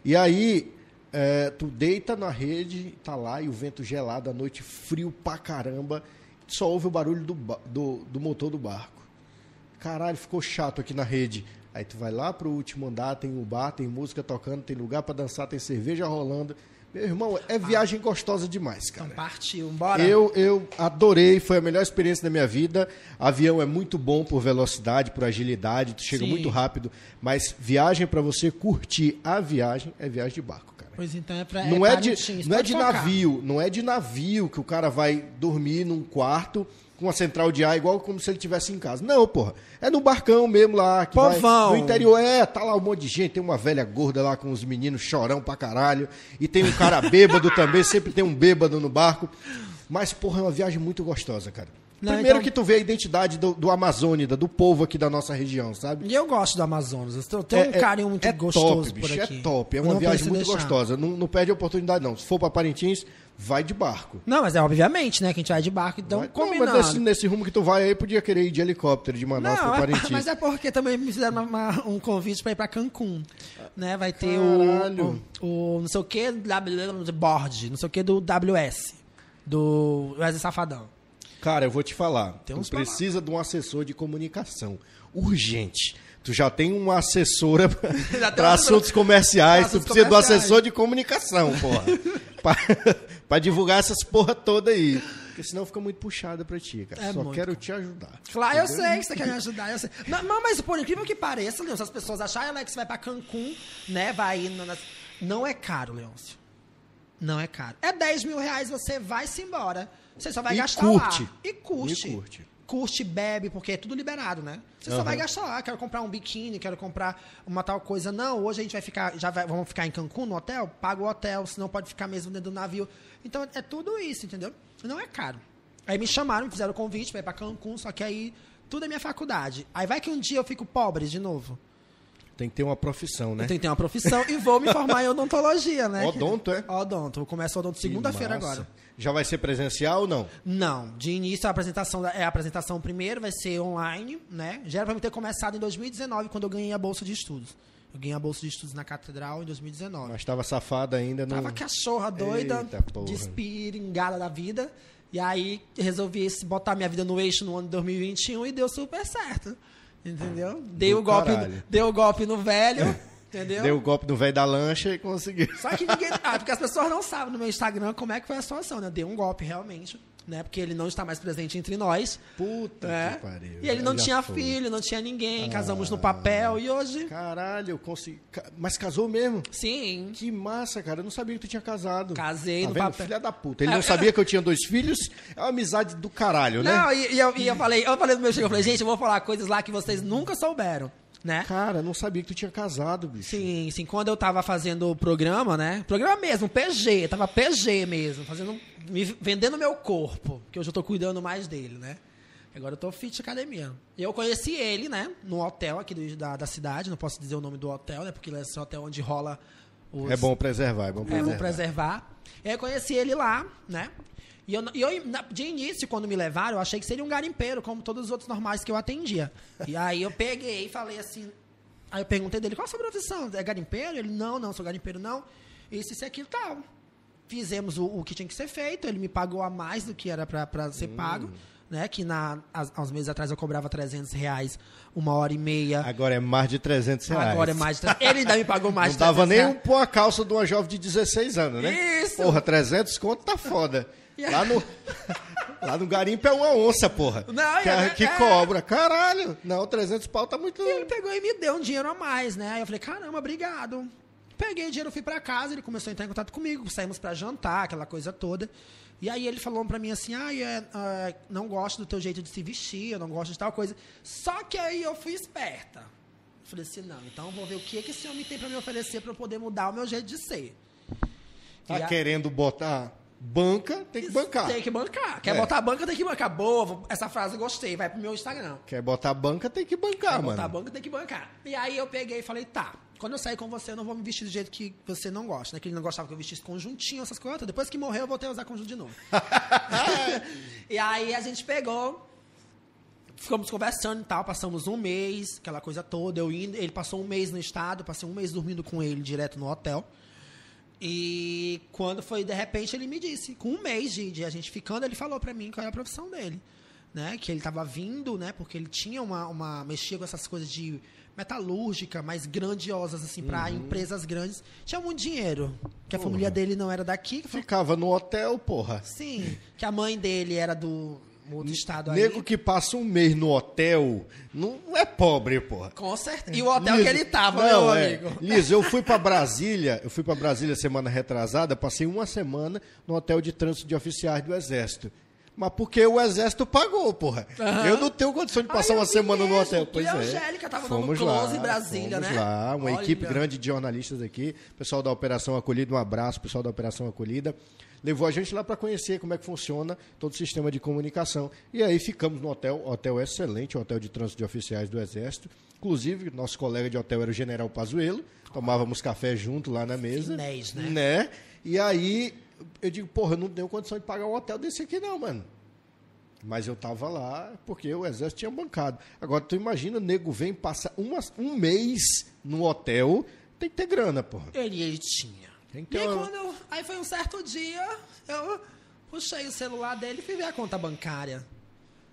E aí, é, tu deita na rede, tá lá, e o vento gelado, a noite frio pra caramba, só ouve o barulho do, do, do motor do barco. Caralho, ficou chato aqui na rede. Aí tu vai lá pro último andar, tem um bar, tem música tocando, tem lugar pra dançar, tem cerveja rolando. Meu irmão, é viagem gostosa demais, Então cara. partiu, bora. Eu, eu adorei, foi a melhor experiência da minha vida. Avião é muito bom por velocidade, por agilidade, tu chega Sim. muito rápido. Mas viagem pra você curtir a viagem é viagem de barco, cara. Pois então é pra. não é, de, Parintins, não é de focar. navio, não é de navio que o cara vai dormir num quarto com uma central de ar igual como se ele estivesse em casa. Não, porra. É no barcão mesmo lá. Que vai- no interior, é, tá lá um monte de gente. Tem uma velha gorda lá com os meninos chorão pra caralho. E tem um cara [laughs] bêbado também, sempre tem um bêbado no barco. Mas, porra, é uma viagem muito gostosa, cara. Não, Primeiro então- que tu vê a identidade do, do Amazônida, do povo aqui da nossa região, sabe? E eu gosto do Amazonas. Eu tenho um carinho muito é gostoso top, por bicho, aqui. É top, é uma não viagem muito deixar. gostosa. Não, não perde a oportunidade, não. Se for pra Parintins, vai de barco. Não, mas é obviamente, né? Que a gente vai de barco, então Vai- não, combinando. mas nesse, nesse rumo que tu vai aí, podia querer ir de helicóptero de Manaus Não, pra é- Parintins. mas é porque também me fizeram uma- uma- um convite pra ir pra Cancún. Né? Vai ter o, o, o não sei o que, board, não sei o que do WS. Do Wesley Safadão. Cara, eu vou te falar. Tem tu precisa de um assessor de comunicação. Urgente. Tu já tem uma assessora [laughs] para assuntos comerciais, tu precisa de um comerciais. assessor de comunicação, porra. [laughs] pra, pra divulgar essas porra toda aí. Porque senão fica muito puxada pra ti, cara. É Só muito. quero te ajudar. Claro, eu Entendeu? sei que você quer me ajudar, eu sei. Não, não, mas por incrível que pareça, Leôncio, as pessoas acharem, Alex, vai pra Cancún, né? Vai ir nas... Não é caro, Leôncio. Não é caro. É 10 mil reais, você vai-se embora. Você só vai E gastar curte. lá. E curte. E curte. curte, bebe, porque é tudo liberado, né? Você só Aham. vai gastar lá, quero comprar um biquíni, quero comprar uma tal coisa. Não, hoje a gente vai ficar, já vai- vamos ficar em Cancún no hotel? Paga o hotel, senão pode ficar mesmo dentro do navio. Então é tudo isso, entendeu? Não é caro. Aí me chamaram, me fizeram o convite pra ir pra Cancún, só que aí tudo é minha faculdade. Aí vai que um dia eu fico pobre de novo. Tem que ter uma profissão, né? Tenho que ter uma profissão e vou me formar em odontologia, né? Odonto, é? Odonto. Eu começo odonto segunda-feira agora. Já vai ser presencial ou não? Não, de início a apresentação é a apresentação primeiro, vai ser online, né? Já era pra mim ter começado em 2019, quando eu ganhei a bolsa de estudos. Eu ganhei a bolsa de estudos na catedral em 2019. Mas estava safada ainda. Não... Tava cachorra doida, despiringada da vida. E aí resolvi esse- botar minha vida no eixo no ano de 2021 e deu super certo. Entendeu? Dei o golpe, caralho. dei o golpe no velho, entendeu? Deu o golpe no velho da lancha e conseguiu. Só que ninguém. Ah, porque as pessoas não sabem no meu Instagram como é que foi a situação, né? Eu dei um golpe realmente, né? Porque ele não está mais presente entre nós. Puta né? que pariu. E ele não tinha foi. filho, não tinha ninguém, casamos Ah. no papel e hoje. Caralho, eu consegui. Mas casou mesmo? Sim. Que massa, cara. Eu não sabia que tu tinha casado. Casei tá no vendo? papel. Filha da puta. Ele É, não sabia que eu tinha dois filhos. É uma amizade do caralho, né? Não, e, e eu, e eu falei, eu falei no meu chego, eu falei, gente, eu vou falar coisas lá que vocês nunca souberam, né? Cara, não sabia que tu tinha casado, bicho. Sim, sim. Quando eu tava fazendo o programa, né? Programa mesmo, PG, tava PG mesmo, fazendo. Me vendendo meu corpo, que hoje eu tô cuidando mais dele, né? Agora eu tô fit academia. E eu conheci ele, né? No hotel aqui do- da, da cidade, não posso dizer o nome do hotel, né? Porque esse é o hotel onde rola os. É bom preservar, é bom É, preservar. vou preservar. E aí eu conheci ele lá, né? E eu, e eu, de início, quando me levaram, eu achei que seria um garimpeiro, como todos os outros normais que eu atendia. E aí eu peguei e falei assim. Aí eu perguntei dele, qual a sua profissão? É garimpeiro? Ele, não, não, sou garimpeiro, não. Isso, isso e aquilo, tal. Fizemos o, o que tinha que ser feito, ele me pagou a mais do que era pra ser pago. Né, que na, há uns meses atrás eu cobrava 300 reais uma hora e meia. Agora é mais de 300 reais. Agora é mais de 300. Ele ainda me pagou mais Não de dava 300 nem reais. um pôr a calça de uma jovem de 16 anos, né? Isso. Porra, 300 conto tá foda. Lá no, [laughs] lá no garimpo é uma onça, porra. Não, que, é- que é. cobra. Caralho. Não, 300 pau tá muito... E ele pegou e me deu um dinheiro a mais, né? Aí eu falei, caramba, obrigado. Peguei o dinheiro, fui pra casa, ele começou a entrar em contato comigo, saímos pra jantar, aquela coisa toda. E aí ele falou pra mim assim, ah, é, ah, não gosto do teu jeito de se vestir, eu não gosto de tal coisa. Só que aí eu fui esperta. Eu falei assim, não, então eu vou ver o que, que esse homem tem pra me oferecer pra eu poder mudar o meu jeito de ser. Tá E a- querendo botar banca, tem que bancar. Tem que bancar. Quer É. botar a banca, tem que bancar. Boa, essa frase eu gostei, vai pro meu Instagram. Quer botar banca, tem que bancar, Quer botar a mano. banca, tem que bancar. E aí eu peguei e falei, tá, quando eu sair com você, eu não vou me vestir do jeito que você não gosta, né? Que ele não gostava que eu vestisse conjuntinho, essas coisas. Depois que morreu, eu voltei a usar conjunto de novo. [laughs] e aí a gente pegou, ficamos conversando e tal, passamos um mês, aquela coisa toda, eu indo, ele passou um mês no estado, passei um mês dormindo com ele direto no hotel. E quando foi, de repente, ele me disse, com um mês de, de a gente ficando, ele falou pra mim qual era a profissão dele. Né? Que ele tava vindo, né? Porque ele tinha uma, uma. mexia com essas coisas de metalúrgica, mais grandiosas, assim, pra empresas grandes. Tinha muito dinheiro. Que a Porra. família dele não era daqui. que foi- Ficava no hotel, porra. Sim. Que a mãe dele era do outro estado aí. Nego que passa um mês no hotel não é pobre, porra. Com certeza. E o hotel Liso, que ele tava, não, meu é. amigo. Liso, eu fui pra Brasília, eu fui pra Brasília semana retrasada, passei uma semana no hotel de trânsito de oficiais do Exército. Mas porque o Exército pagou, porra. Aham. Eu não tenho condição de passar eu uma semana no mesmo. hotel. Tu Pois a é. Angélica tava fomos close lá, Brasília, fomos né? lá, uma Olha. equipe grande de jornalistas aqui, pessoal da Operação Acolhida, um abraço, pessoal da Operação Acolhida. Levou a gente lá para conhecer como é que funciona todo o sistema de comunicação. E aí ficamos no hotel, hotel excelente, hotel de trânsito de oficiais do Exército. Inclusive, nosso colega de hotel era o General Pazuello, tomávamos café junto lá na mesa. Finés, né? né? E aí, eu digo, porra, eu não tenho condição de pagar um hotel desse aqui não, mano. Mas eu tava lá porque o exército tinha bancado. Agora, tu imagina, o nego vem, passa uma, um mês no hotel, tem que ter grana, porra. Ele, tinha. Tem E que ter aí, uma- eu- aí foi um certo dia, eu puxei o celular dele e fui ver a conta bancária,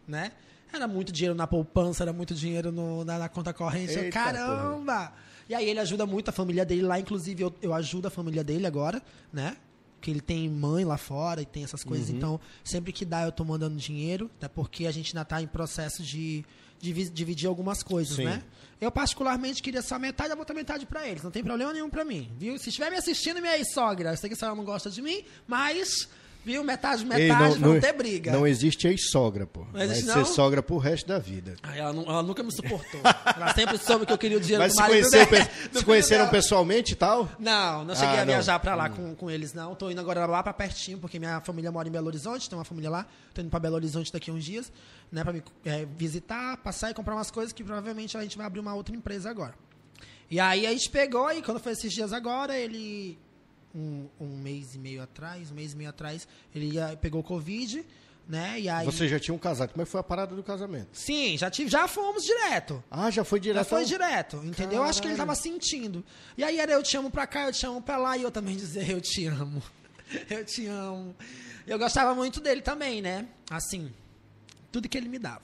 né? Era muito dinheiro na poupança, era muito dinheiro no- na, na conta corrente. Eita, caramba! E aí ele ajuda muito a família dele lá, inclusive eu, eu ajudo a família dele agora, né? Porque ele tem mãe lá fora e tem essas Uhum. coisas. Então, sempre que dá, eu tô mandando dinheiro, até porque a gente ainda tá em processo de, de vi- dividir algumas coisas, Sim. né? Eu, particularmente, queria só metade, eu vou dar metade pra eles. Não tem problema nenhum pra mim, viu? Se estiver me assistindo, minha sogra, eu sei que a senhora não gosta de mim, mas Viu? Metade, Ei, metade, vão ter briga. Não existe ex-sogra, pô. Não Vai existe, ser não? sogra pro resto da vida. Ai, ela, ela nunca me suportou. ela sempre soube que eu queria o dinheiro Mas do se, marido conheceu, dela, [laughs] se filho conheceram dela. pessoalmente e tal? Não, não cheguei Ah, a viajar não. pra lá com, com eles, não. Tô indo agora lá pra pertinho, porque minha família mora em Belo Horizonte, tem uma família lá. Tô indo pra Belo Horizonte daqui a uns dias, né? Pra me é, visitar, passar e comprar umas coisas que provavelmente a gente vai abrir uma outra empresa agora. E aí a gente pegou, e quando foi esses dias agora, ele. Um, um mês e meio atrás, um mês e meio atrás, ele ia- pegou Covid, né? E aí. Você já tinha um casado. Como é que foi a parada do casamento? Sim, já, tive, já fomos direto. Ah, já foi direto? Já foi direto, entendeu? Eu Acho que ele Caralho. tava sentindo. E aí era eu te amo pra cá, eu te amo pra lá, e eu também [laughs] dizer eu te amo. [laughs] Eu te amo. Eu gostava muito dele também, né? Assim, tudo que ele me dava.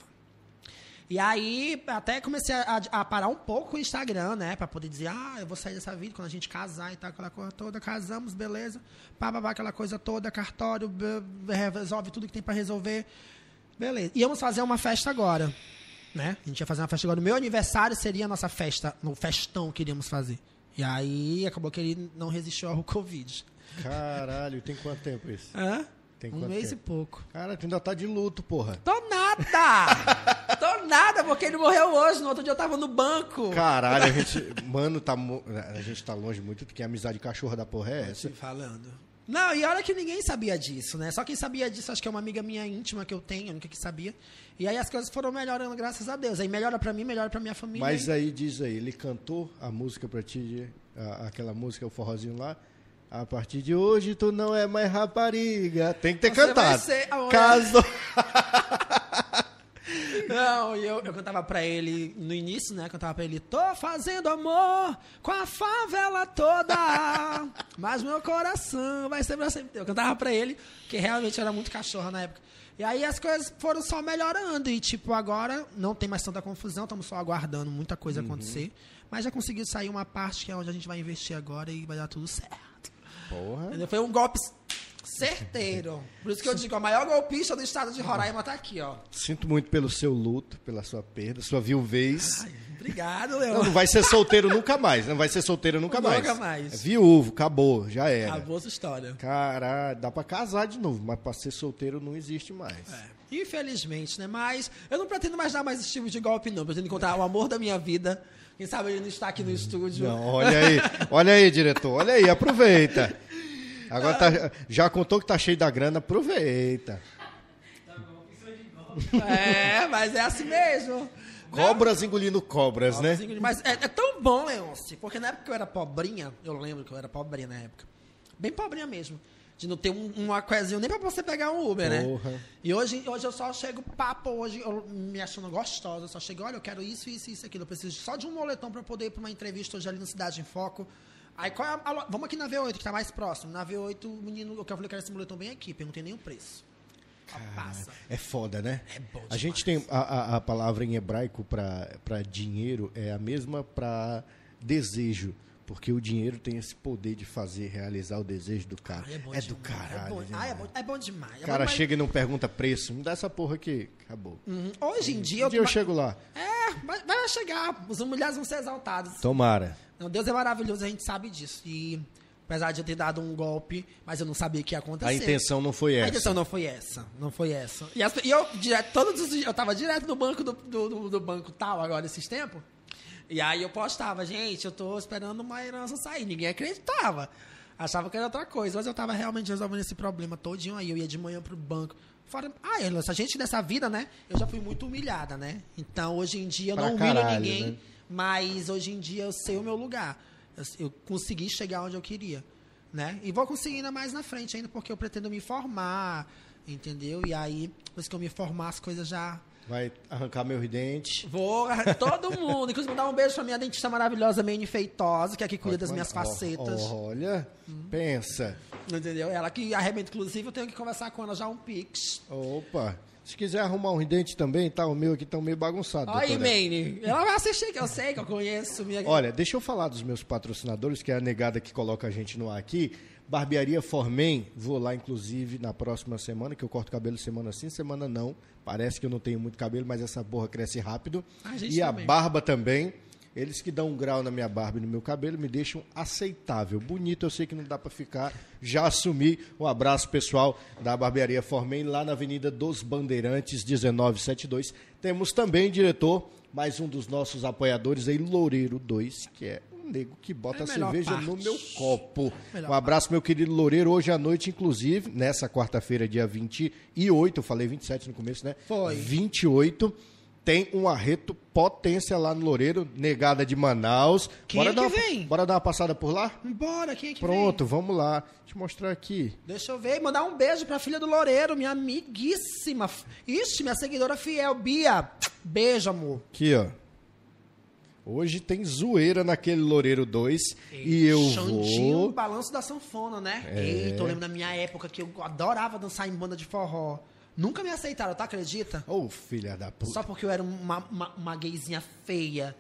E aí, até comecei a, a parar um pouco o Instagram, né? Pra poder dizer, ah, eu vou sair dessa vida quando a gente casar e tal, aquela coisa toda. Casamos, beleza. Pá, pá, pá, aquela coisa toda, cartório, resolve tudo que tem pra resolver. Beleza. Íamos fazer uma festa agora, né? A gente ia fazer uma festa agora. No meu aniversário seria a nossa festa, no festão que iríamos fazer. E aí, acabou que ele não resistiu ao Covid. Caralho, tem quanto tempo isso? Hã? Tem um mês tempo? e pouco. Cara, tu ainda tá de luto, porra. Tô nada! [laughs] Nada, porque ele morreu hoje. No outro dia eu tava no banco. Caralho, a [laughs] gente. Mano, tá. A gente tá longe muito, que a amizade cachorra da porra é essa. Você falando. Não, e olha que ninguém sabia disso, né? Só quem sabia disso, acho que é uma amiga minha íntima que eu tenho, a única que sabia. E aí as coisas foram melhorando, graças a Deus. Aí melhora pra mim, melhora pra minha família. Mas aí diz aí, ele cantou a música pra ti, a- aquela música, o forrozinho lá. A partir de hoje tu não é mais rapariga. Tem que ter Você cantado. vai ser Caso. [laughs] Não, e eu, eu cantava pra ele no início, né? Cantava pra ele, tô fazendo amor com a favela toda, mas meu coração vai ser pra sempre. Eu cantava pra ele, que realmente era muito cachorro na época. E aí as coisas foram só melhorando. E, tipo, agora não tem mais tanta confusão, estamos só aguardando muita coisa acontecer. Mas já conseguiu sair uma parte que é onde a gente vai investir agora e vai dar tudo certo. Porra. Foi um golpe certeiro. [laughs] Por isso que eu digo, a maior golpista do estado de Roraima tá aqui, ó. Sinto muito pelo seu luto, pela sua perda, sua viuvez. Ai, obrigado, Não, Leão. não vai ser solteiro nunca mais. Não vai ser solteiro nunca mais. Nunca mais. É viúvo, acabou, já era. Acabou essa história. Caralho, dá pra casar de novo, mas pra ser solteiro não existe mais. É, infelizmente, né? Mas eu não pretendo mais dar mais esse tipo de golpe, não. Eu pretendo encontrar o amor da minha vida. Quem sabe ele não está aqui no estúdio. Não, olha aí, olha aí, diretor, olha aí, aproveita. [laughs] Agora tá- já contou que tá cheio da grana, aproveita. É, mas é assim mesmo. Cobras engolindo cobras, né? Mas é, é tão bom, Leonce, porque na época que eu era pobrinha, eu lembro que eu era pobrinha na época. Bem pobrinha mesmo. De não ter um, uma coisinha nem pra você pegar um Uber, Porra. né? E hoje, hoje eu só chego papo, hoje eu me achando gostosa, eu só chego, olha, eu quero isso, isso, isso, aquilo. Eu preciso só de um moletom pra eu poder ir pra uma entrevista hoje ali no Cidade em Foco. Aí qual é a, a Vamos aqui na V8, que tá mais próximo. Na V8, o menino, eu falei, quero esse moletom bem aqui, perguntei nem o preço. Passa. É foda, né? É bom A gente tem demais. a, a, a palavra em hebraico para dinheiro é a mesma para desejo, porque o dinheiro tem esse poder de fazer realizar o desejo do cara. Ai, bom é do demais, caralho. É bom, ah, é bom, é bom demais. é O cara demais. chega e não pergunta preço, me dá essa porra aqui, acabou. Uhum. Hoje em dia Um dia eu eu. chego lá. É, vai, vai chegar. As mulheres vão ser exaltadas. Tomara. Não, Deus é maravilhoso, a gente sabe disso. E apesar de eu ter dado um golpe, mas eu não sabia que ia acontecer. A intenção não foi A essa. intenção não foi essa. Não foi essa. E, as- e eu, direto, todos os dias, eu tava direto no banco do, do, do- do banco tal, agora esses tempos. E aí eu postava, gente, eu tô esperando uma herança sair. Ninguém acreditava. Achava que era outra coisa. Mas eu tava realmente resolvendo esse problema todinho aí. Eu ia de manhã pro banco. Fora, ah, essa gente dessa vida, né? Eu já fui muito humilhada, né? Então, hoje em dia, eu Pra não humilho caralho, ninguém. né? Mas hoje em dia eu sei o meu lugar. Eu, eu consegui chegar onde eu queria, né? E vou conseguir ainda mais na frente ainda, porque eu pretendo me formar, entendeu? E aí, depois que eu me formar, as coisas já... Vai arrancar meus dentes. Vou, todo mundo. Inclusive, mandar um beijo pra minha dentista maravilhosa, Mane Feitosa, que é que cuida das minhas facetas. Olha, pensa. Entendeu? Ela que arrebenta, inclusive, eu tenho que conversar com ela já um pix. Opa. Se quiser arrumar uns dentes também, tá? O meu aqui tá meio bagunçado. Olha aí. Mane. Ela vai assistir, que eu sei, que eu conheço. Minha... Olha, deixa eu falar dos meus patrocinadores, que é a negada que coloca a gente no ar aqui. Barbearia Formen, vou lá inclusive na próxima semana, que eu corto cabelo semana sim, semana não. Parece que eu não tenho muito cabelo, mas essa porra cresce rápido. A e a também. barba também. Eles que dão um grau na minha barba e no meu cabelo me deixam aceitável. Bonito, eu sei que não dá para ficar. Já assumi. Um abraço pessoal da Barbearia Formem, lá na Avenida dos Bandeirantes, 1972. Temos também, diretor, mais um dos nossos apoiadores aí, Loureiro 2, que é nego que bota É a cerveja parte. no meu copo. Melhor um abraço, meu querido Loureiro. Hoje à noite, inclusive, nessa quarta-feira, dia 28, eu falei 27 no começo, né? Foi. 28. Tem um arreto potência lá no Loureiro, negada de Manaus. Quem é que uma, vem? Bora dar uma passada por lá? Bora, quem é que Pronto, vamos lá. Deixa eu mostrar aqui. vem? Deixa eu ver, mandar um beijo pra filha do Loureiro, minha amiguíssima. Ixi, minha seguidora fiel, Bia. Beijo, amor. Aqui, ó. Hoje tem zoeira naquele Loureiro 2 e eu Xandinho, vou. balanço da sanfona, né? É. Eita, eu lembro da minha época que eu adorava dançar em banda de forró. Nunca me aceitaram, tá? Acredita? Ô, filha da puta. Só porque eu era uma, uma, uma gayzinha feia.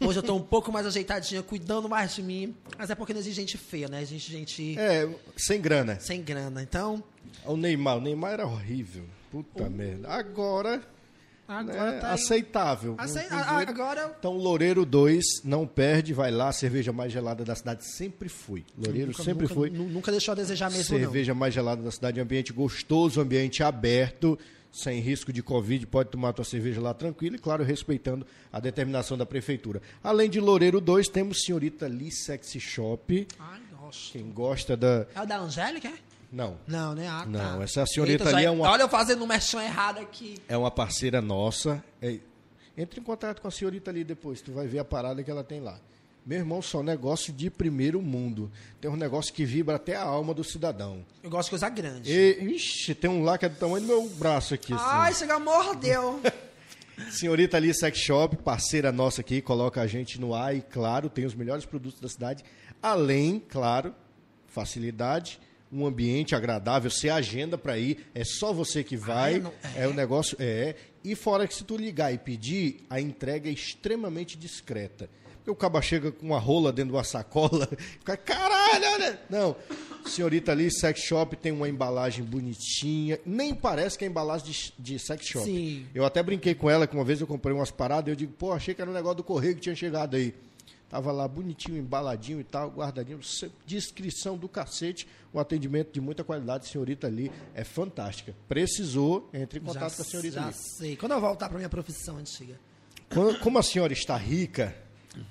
Hoje eu tô um pouco mais ajeitadinha, cuidando mais de mim. Mas é porque não existe gente feia, né? Existe gente É, sem grana. sem grana. Então, O Neymar, o Neymar era horrível. Puta merda. Agora, agora né, tá aceitável. Acei-. Agora. Então, Loureiro 2, não perde, vai lá, cerveja mais gelada da cidade sempre fui. Loureiro Nunca- sempre nunca, foi. nu- Nunca deixou a desejar mesmo, cerveja mais gelada da cidade, ambiente gostoso, ambiente aberto, sem risco de Covid, pode tomar tua cerveja lá tranquilo e, claro, respeitando a determinação da prefeitura. Além de Loureiro 2, temos Senhorita Lee Sexy Shop. não. Ai, nossa. Quem gosta da. É o da Angélica? é? Não. Não, né? Ah, tá. Não, essa senhorita Eita, ali é uma- Olha eu fazendo um merchan errado aqui. É uma parceira nossa. É, Entre em contato com a senhorita ali depois, tu vai ver a parada que ela tem lá. Meu irmão, só negócio de primeiro mundo. Tem um negócio que vibra até a alma do cidadão. Eu gosto de coisa grande. E, ixi, tem um lá que é do tamanho do meu braço aqui. assim. Ai, chega, mordeu. [laughs] Senhorita ali Sex Shop, parceira nossa aqui, coloca a gente no ar e, claro, tem os melhores produtos da cidade. Além, claro, facilidade, um ambiente agradável, você agenda para ir, é só você que vai. Ah, não- é. o negócio, é. E fora que se tu ligar e pedir, a entrega é extremamente discreta. Porque o caba chega com uma rola dentro de uma sacola, [laughs] fica, caralho, olha. Não. Senhorita ali, sex shop, tem uma embalagem bonitinha. Nem parece que é embalagem de, de sex shop. Sim. Eu até brinquei com ela que uma vez eu comprei umas paradas, eu digo, pô, achei que era um negócio do correio que tinha chegado aí. Tava lá bonitinho, embaladinho e tal, guardadinho, descrição do cacete, um atendimento de muita qualidade, senhorita ali é fantástica. Precisou, entre em contato com a senhorita já ali. sei. Quando eu voltar pra minha profissão antiga. Quando- como a senhora está rica,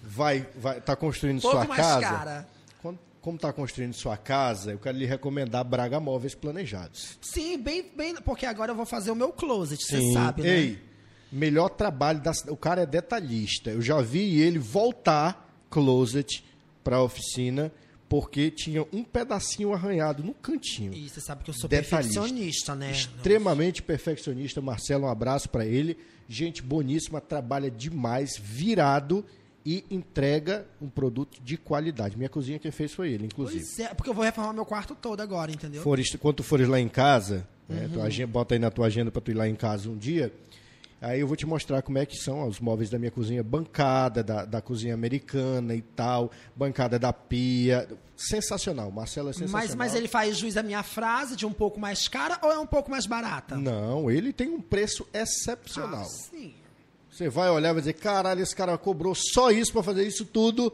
vai vai tá construindo Pouco sua mais casa. cara. Quando- como está construindo sua casa, eu quero lhe recomendar Braga Móveis Planejados. Sim, bem, bem. Porque agora eu vou fazer o meu closet, você sabe, né? Ei, melhor trabalho da O cara é detalhista. Eu já vi ele voltar closet para a oficina porque tinha um pedacinho arranhado no cantinho. E você sabe que eu sou Detalhista. perfeccionista, né? Extremamente perfeccionista, Marcelo, um abraço para ele. Gente boníssima, trabalha demais, virado e entrega um produto de qualidade. Minha cozinha quem fez foi ele, inclusive. Pois é, porque eu vou reformar meu quarto todo agora, entendeu? fores, quando tu fores lá em casa, né, Uhum. agenda- bota aí na tua agenda para tu ir lá em casa um dia, aí eu vou te mostrar como é que são os móveis da minha cozinha, bancada da, da cozinha americana e tal, bancada da pia, sensacional, Marcelo é sensacional. Mas, mas ele faz juiz à minha frase de um pouco mais cara ou é um pouco mais barata? Não, ele tem um preço excepcional. Ah, sim. Você vai olhar e vai dizer, caralho, esse cara cobrou só isso para fazer isso tudo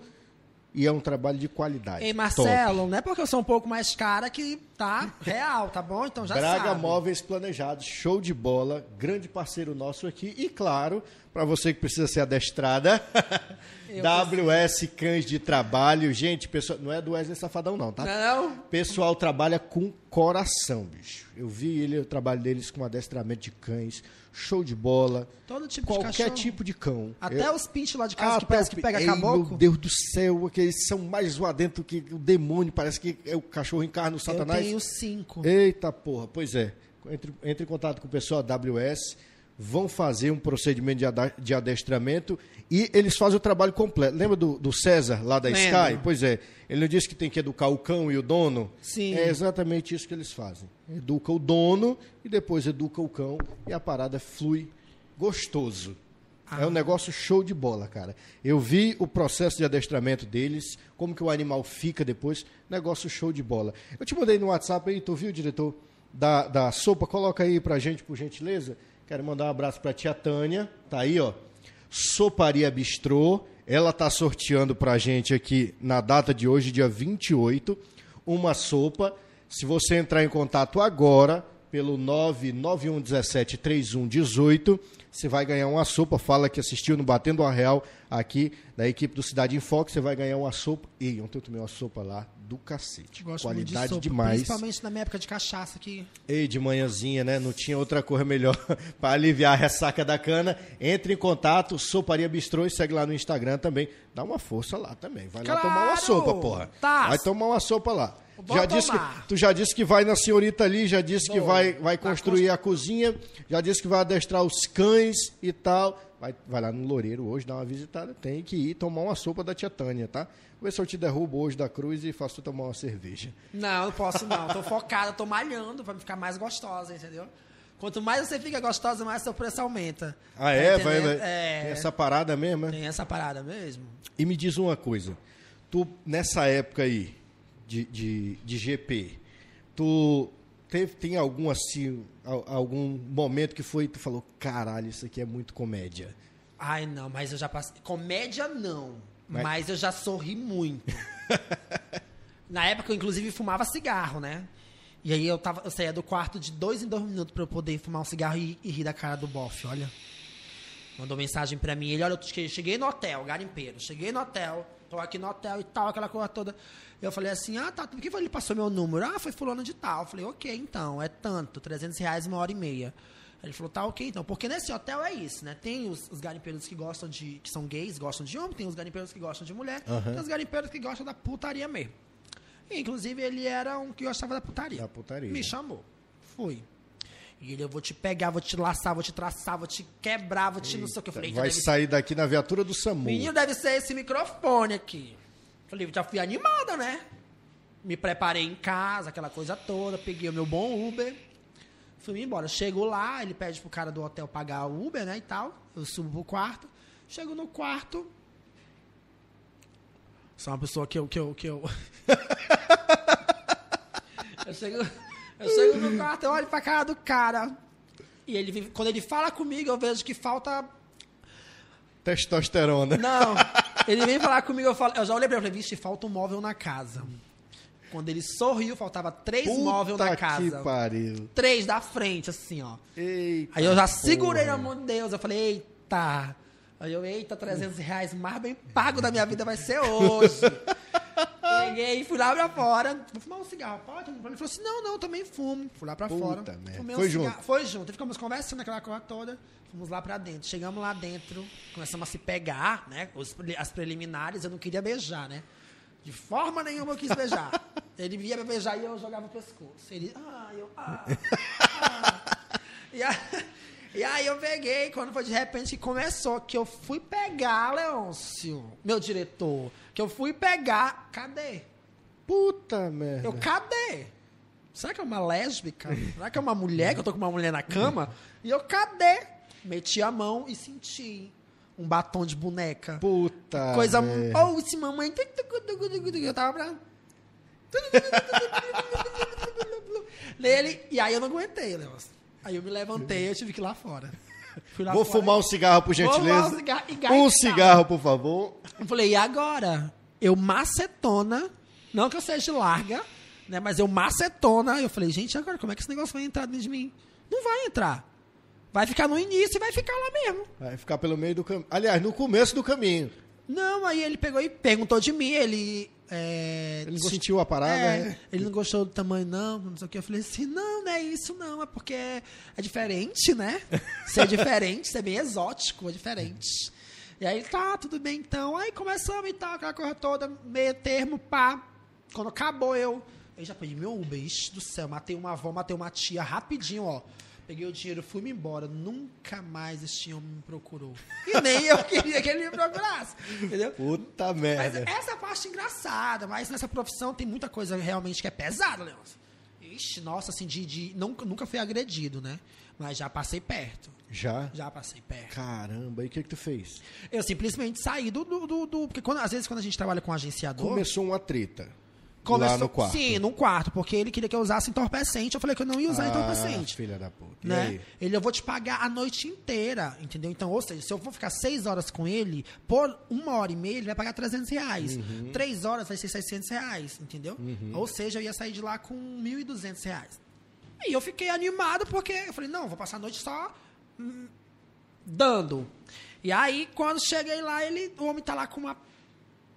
e é um trabalho de qualidade. Ei, Top. Marcelo, não é porque eu sou um pouco mais cara que tá [laughs] real, tá bom? Então já Braga sabe. Móveis Planejados, show de bola, grande parceiro nosso aqui. E claro, para você que precisa ser adestrada, [laughs] Eu WS Cães de Trabalho. Gente, pessoal, não é do Wesley Safadão, não, tá? Não? Pessoal trabalha com coração, bicho. Eu vi ele, o trabalho deles com adestramento de cães, show de bola. Todo tipo de Qualquer tipo de cão. Até Eu- os pinches lá de casa que até parece o que pega Ei, caboclo. Meu Deus do céu, aqueles são mais zoadentos que o demônio. Parece que é o cachorro encarna o Eu satanás. tenho cinco. Eita porra, pois é. Entre, entre em contato com o pessoal da AWS, vão fazer um procedimento de, adestramento e eles fazem o trabalho completo. Lembra do, do César, lá da Lembro. Sky? Pois é. Ele não disse que tem que educar o cão e o dono? Sim. É exatamente isso que eles fazem. Educa o dono e depois educa o cão e a parada flui gostoso. É um negócio show de bola, cara. Eu vi o processo de adestramento deles, como que o animal fica depois, negócio show de bola. Eu te mandei no WhatsApp aí, tu viu, diretor, da, da sopa? Coloca aí pra gente, por gentileza. Quero mandar um abraço pra tia Tânia, tá aí, ó. Soparia Bistrô, ela tá sorteando pra gente aqui na data de hoje, dia 28, uma sopa. Se você entrar em contato agora pelo 99117 3118, você vai ganhar uma sopa. Fala que assistiu no Batendo a Real aqui da equipe do Cidade em Foco, você vai ganhar uma sopa. E ontem eu tomei uma sopa lá do cacete. Gosto Qualidade de sopa, demais. Principalmente na minha época de cachaça que Ei, de manhãzinha, né? Não tinha outra coisa melhor [laughs] para aliviar a ressaca da cana. Entre em contato, Soparia Bistrô e segue lá no Instagram também. Dá uma força lá também. Vai lá Claro! tomar uma sopa, porra. Tá. Vai tomar uma sopa lá. Vou Já disse que, tu já disse que vai na senhorita ali, já disse que Vou. vai, vai Vai construir a cozinha, já disse que vai adestrar os cães e tal. Vai, vai lá no Loureiro hoje dar uma visitada. Tem que ir tomar uma sopa da tia Tânia, tá? Vou ver se eu te derrubo hoje da cruz e faço tu tomar uma cerveja. Não, não posso não. Tô focada, tô malhando pra ficar mais gostosa, entendeu? Quanto mais você fica gostosa, mais seu preço aumenta. Ah, Tá é? Vai, vai. É. Tem essa parada mesmo, é? Tem essa parada mesmo? E me diz uma coisa, tu nessa época aí de, de, de GP, tu teve, tem algum assim, al- algum momento que foi tu falou, caralho, isso aqui é muito comédia. Ai, não, mas eu já passei. Comédia não. Mas- Mas, eu já sorri muito. [laughs] Na época eu, inclusive, fumava cigarro, né? E aí eu, tava, eu saía do quarto de dois em dois minutos pra eu poder fumar um cigarro e, e rir da cara do bofe, olha. Mandou mensagem pra mim. Ele, olha, eu cheguei no hotel, garimpeiro. Cheguei no hotel, tô aqui no hotel e tal, aquela coisa toda. Eu falei assim, ah, tá, por que ele passou meu número? Ah, foi fulano de tal. Eu falei, ok, então, é tanto, 300 reais uma hora e meia. Ele falou, tá, ok, então. Porque nesse hotel é isso, né? Tem os, os garimpeiros que gostam de... que são gays, gostam de homem. Tem os garimpeiros que gostam de mulher. Aham. Tem os garimpeiros que gostam da putaria mesmo. E, inclusive, ele era um que gostava da putaria. Da putaria. Me chamou. Fui. E ele, eu vou te pegar, vou te laçar, vou te traçar, vou te quebrar, vou te não sei o que. Eu falei, "Eita, Vai sair daqui na viatura do SAMU. Menino, deve ser esse microfone aqui. Falei, já fui animada, né? Me preparei em casa, aquela coisa toda, peguei o meu bom Uber, fui embora. Chego lá, ele pede pro cara do hotel pagar o Uber, né, e tal. Eu subo pro quarto. Chego no quarto. Sou uma pessoa que eu. Que eu, que eu... [laughs] eu, chego, eu chego no quarto, eu olho pra cara do cara. E ele, quando ele fala comigo, eu vejo que falta Testosterona. não, ele vem falar comigo, eu, falo, eu já olhei pra ele e falei, vixe, falta um móvel na casa. Quando ele sorriu, faltava três móveis na Puta casa. que pariu. Três da frente, assim, ó. Eita Aí eu já segurei porra. na mão de Deus, eu falei, eita. Aí eu, eita, 300 reais, mais bem pago da minha vida vai ser hoje. [laughs] Peguei e fui lá pra fora. Vou fumar um cigarro, pode? Ele falou assim, não, não, também fumo. Fui lá pra Puta fora. merda. fumei Foi cigarro. junto? Foi junto. E ficamos conversando aquela coisa toda. Fomos lá pra dentro. Chegamos lá dentro, começamos a se pegar, né? Os as preliminares, eu não queria beijar, né? De forma nenhuma eu quis beijar. [laughs] Ele via me beijar e eu jogava o pescoço. Ele, ah, eu, ah, ah. [laughs] E, a- e aí eu peguei, quando foi de repente que começou, que eu fui pegar, Leôncio, meu diretor, que eu fui pegar, cadê? Puta merda. Eu, cadê? Será que é uma lésbica? Será que é uma mulher, que eu tô com uma mulher na cama? E eu, cadê? Meti a mão e senti um batom de boneca. Puta Coisa. merda. Oh, esse mamãe. Eu tava pra. Nele, e aí eu não aguentei, Leôncio. Aí eu me levantei, eu tive que ir lá fora. Lá Vou fora. fumar um cigarro, por Vou gentileza. fumar um cigarro e um cigarro, por favor. Eu falei, e agora? Eu macetona, não que eu seja larga, né? Mas eu macetona. Eu falei, gente, agora como é que esse negócio vai entrar dentro de mim? Não vai entrar. Vai ficar no início e vai ficar lá mesmo. Vai ficar pelo meio do caminho. Aliás, no começo do caminho. Não, aí ele pegou e perguntou de mim, ele. É, Ele gost- sentiu a parada, é, né? Ele não gostou do tamanho, não, não sei o que. Eu falei assim, não, não é isso, não, é porque é, é diferente, né? Você é diferente, você é bem exótico, é diferente. E aí, tá, tudo bem então. Aí começamos e tal, aquela coisa toda, meio termo, pá. Quando acabou, eu. Eu já pedi meu Uber, ixi do céu, matei uma avó, matei uma tia rapidinho, ó. Peguei o dinheiro, fui-me embora. Nunca mais esse homem me procurou. E nem eu [laughs] queria que ele me procurasse. Entendeu? Puta Mas merda. essa é a parte engraçada, mas nessa profissão tem muita coisa realmente que é pesada, Leôncio. Ixi, nossa, assim, de. de nunca, nunca fui agredido, né? Mas já passei perto. Já? Já passei perto. Caramba, e o que que tu fez? Eu simplesmente saí do. do, do- do- porque quando- às vezes quando a gente trabalha com agenciador. Começou uma treta. Lá no quarto. Sim, num quarto, porque ele queria que eu usasse entorpecente. Eu falei que eu não ia usar Ah, entorpecente. filha da puta. Né? Ele, eu vou te pagar a noite inteira, entendeu? Então, ou seja, se eu for ficar seis horas com ele, por uma hora e meia, ele vai pagar 300 reais. Uhum. Três horas vai ser 600 reais, entendeu? Ou seja, eu ia sair de lá com 1.200 reais. E eu fiquei animado porque eu falei, não, vou passar a noite só dando. E aí, quando cheguei lá, ele, o homem tá lá com uma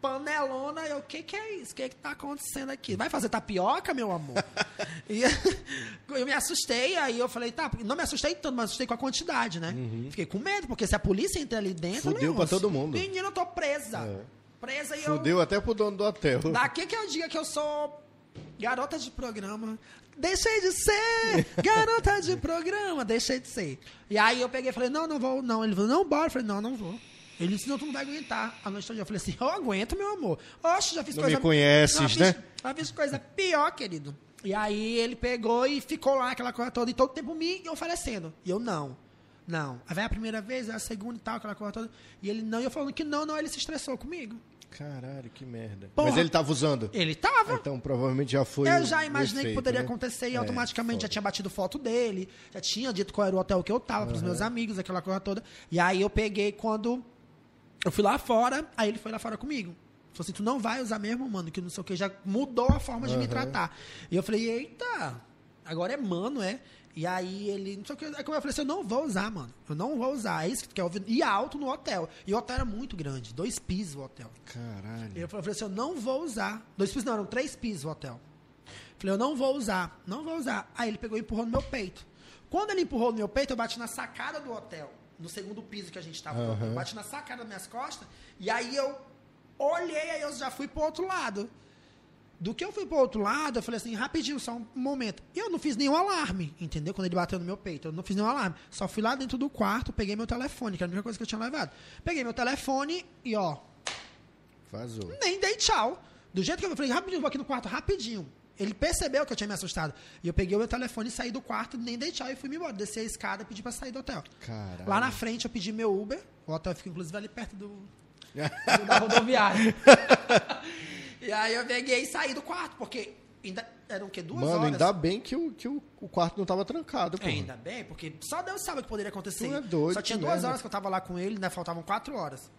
panelona. Eu, o que que é isso? O que que tá acontecendo aqui? Vai fazer tapioca, meu amor? [laughs] e [laughs] eu me assustei, aí eu falei, tá, não me assustei tanto, mas assustei com a quantidade, né? Fiquei com medo, porque se a polícia entra ali dentro... Uhum. Fudeu pra todo mundo. Menino, eu tô presa. É. Presa e Fudeu até pro dono do hotel. eu... Daqui que eu diga que eu sou garota de programa. Deixei de ser garota de programa, deixei de ser. E aí eu peguei e falei, não, não vou, não. Ele falou, não, bora. Eu falei, não, não vou. Ele disse, não, tu não vai aguentar a noite toda. Eu falei assim, eu aguento, meu amor. Oxe, já fiz Não coisa... me conheces, já fiz- né? Já fiz coisa pior, querido. E aí ele pegou e ficou lá, aquela coisa toda, e todo tempo me oferecendo. E eu, não. Não. Aí vai a primeira vez, aí a segunda e tal, aquela coisa toda. E ele não, e eu falando que não, não, ele se estressou comigo. Caralho, que merda. Porra. Mas ele tava usando. Ele tava. Então provavelmente já foi. Eu já imaginei que efeito, poderia né? acontecer e É, automaticamente já foda. tinha batido foto dele, já tinha dito qual era o hotel que eu tava pros meus amigos, aquela coisa toda. E aí eu peguei quando eu fui lá fora, aí ele foi lá fora comigo. Falou assim, tu não vai usar mesmo, mano, que não sei o que, já mudou a forma de me tratar. E eu falei, eita, agora é mano, é? E aí ele, não sei o que, aí eu falei assim, eu não vou usar, mano. Eu não vou usar. É isso que tu quer ouvir. E alto no hotel. E o hotel era muito grande, dois pisos o hotel. Caralho. Eu falei assim, eu não vou usar. Dois pisos não, eram três pisos o hotel. Falei, eu não vou usar, não vou usar. Aí ele pegou e empurrou no meu peito. Quando ele empurrou no meu peito, eu bati na sacada do hotel, no segundo piso que a gente tava. Aham. Eu bati na sacada das minhas costas, e aí eu olhei, aí eu já fui pro outro lado. Do que eu fui pro outro lado, eu falei assim, rapidinho, só um momento. E eu não fiz nenhum alarme, entendeu? Quando ele bateu no meu peito, eu não fiz nenhum alarme. Só fui lá dentro do quarto, peguei meu telefone, que era a única coisa que eu tinha levado. Peguei meu telefone e, ó, Vazou. nem dei tchau. Do jeito que eu falei, rapidinho, vou aqui no quarto, rapidinho. Ele percebeu que eu tinha me assustado. E eu peguei o meu telefone e saí do quarto, nem dei tchau e fui me embora. Desci a escada e pedi pra sair do hotel. Caralho. Lá na frente eu pedi meu Uber. O hotel fica inclusive ali perto do, do- [laughs] da rodoviária. [laughs] e aí eu peguei e saí do quarto, porque ainda eram o quê? Duas Mano, horas? ainda bem que, o, que o, o quarto não tava trancado, pô. Ainda bem, porque só Deus sabe o que poderia acontecer. Tu é doido, só tinha duas merda. horas que eu tava lá com ele, ainda faltavam quatro horas.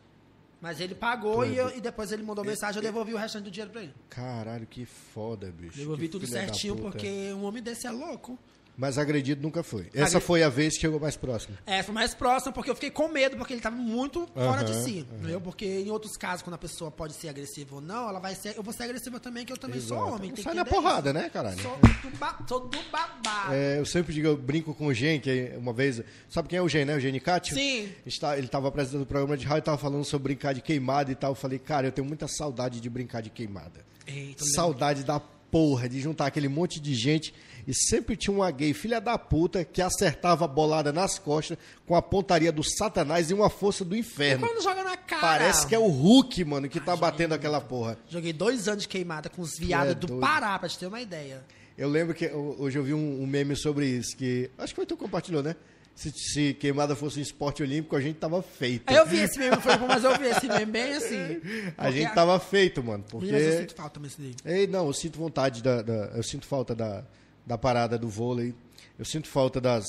Mas ele pagou Tu é e, eu- e depois ele mandou mensagem, eu devolvi o restante do dinheiro pra ele. Caralho, que foda, bicho. Devolvi Que tudo certinho, porque um homem desse é louco. Mas agredido nunca foi. Essa Agre- foi a vez que chegou mais próximo. É, foi mais próximo, porque eu fiquei com medo, porque ele tava muito fora de si. Entendeu? Porque em outros casos, quando a pessoa pode ser agressiva ou não, ela vai ser. Eu vou ser agressiva também, que eu também sou Exato. homem. tem Sai na porrada, isso. né, caralho? Sou do, ba... sou do babado. É, eu sempre digo, eu brinco com o Gen, que uma vez. Sabe quem é o Gen, né? O Genicati? Sim. Ele estava apresentando o programa de rádio e estava falando sobre brincar de queimada e tal. Eu falei, cara, eu tenho muita saudade de brincar de queimada. Eita, Saudade da porra de juntar aquele monte de gente e sempre tinha uma gay filha da puta que acertava a bolada nas costas com a pontaria do satanás e uma força do inferno. Quando joga na cara. Parece que é o Hulk, mano, que tá joguei batendo aquela porra. Joguei dois anos de queimada com os viados é do doido. Pará, pra te ter uma ideia. Eu lembro que hoje eu vi um, um meme sobre isso, que acho que foi tu que compartilhou, né? Se, se queimada fosse um esporte olímpico, a gente tava feito. Aí eu vi esse meme, foi bom, mas eu vi esse meme bem assim. A gente tava feito, mano. Porque. Meninas, eu sinto falta daí. Ei, não, eu sinto vontade da, da- eu sinto falta da, da parada do vôlei. Eu sinto falta das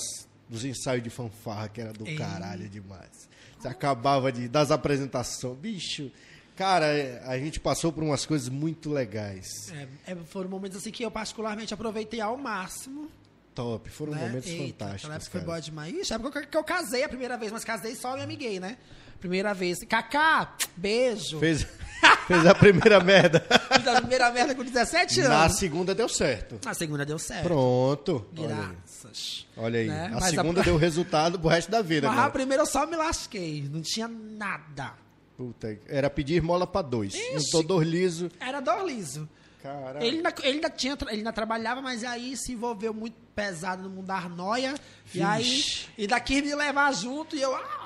dos ensaios de fanfarra que era do Ei. caralho demais. Você acabava de das apresentações, bicho. Cara, é, a gente passou por umas coisas muito legais. É, é, foram momentos assim que eu particularmente aproveitei ao máximo. Top, foram né? momentos Eita, fantásticos. Foi boa demais. Ixi, é época que eu casei a primeira vez, mas casei só me amiguei, né? Primeira vez. Kaká, beijo. Fez, [laughs] fez a primeira merda. Fiz a primeira merda com 17 Na anos. segunda deu certo. A segunda deu certo. Pronto. Graças. Olha aí. Né? A Mas a- segunda deu resultado pro resto da vida. Mas cara. a primeira eu só me lasquei. Não tinha nada. Puta, era pedir mola pra dois. Ixi. todor liso. Era dor liso. Caralho. Ele ainda, ele, ainda tinha, ele ainda trabalhava, mas aí se envolveu muito pesado no mundo da arnoia. E aí, Vixe. e daqui me levar junto e eu, ah,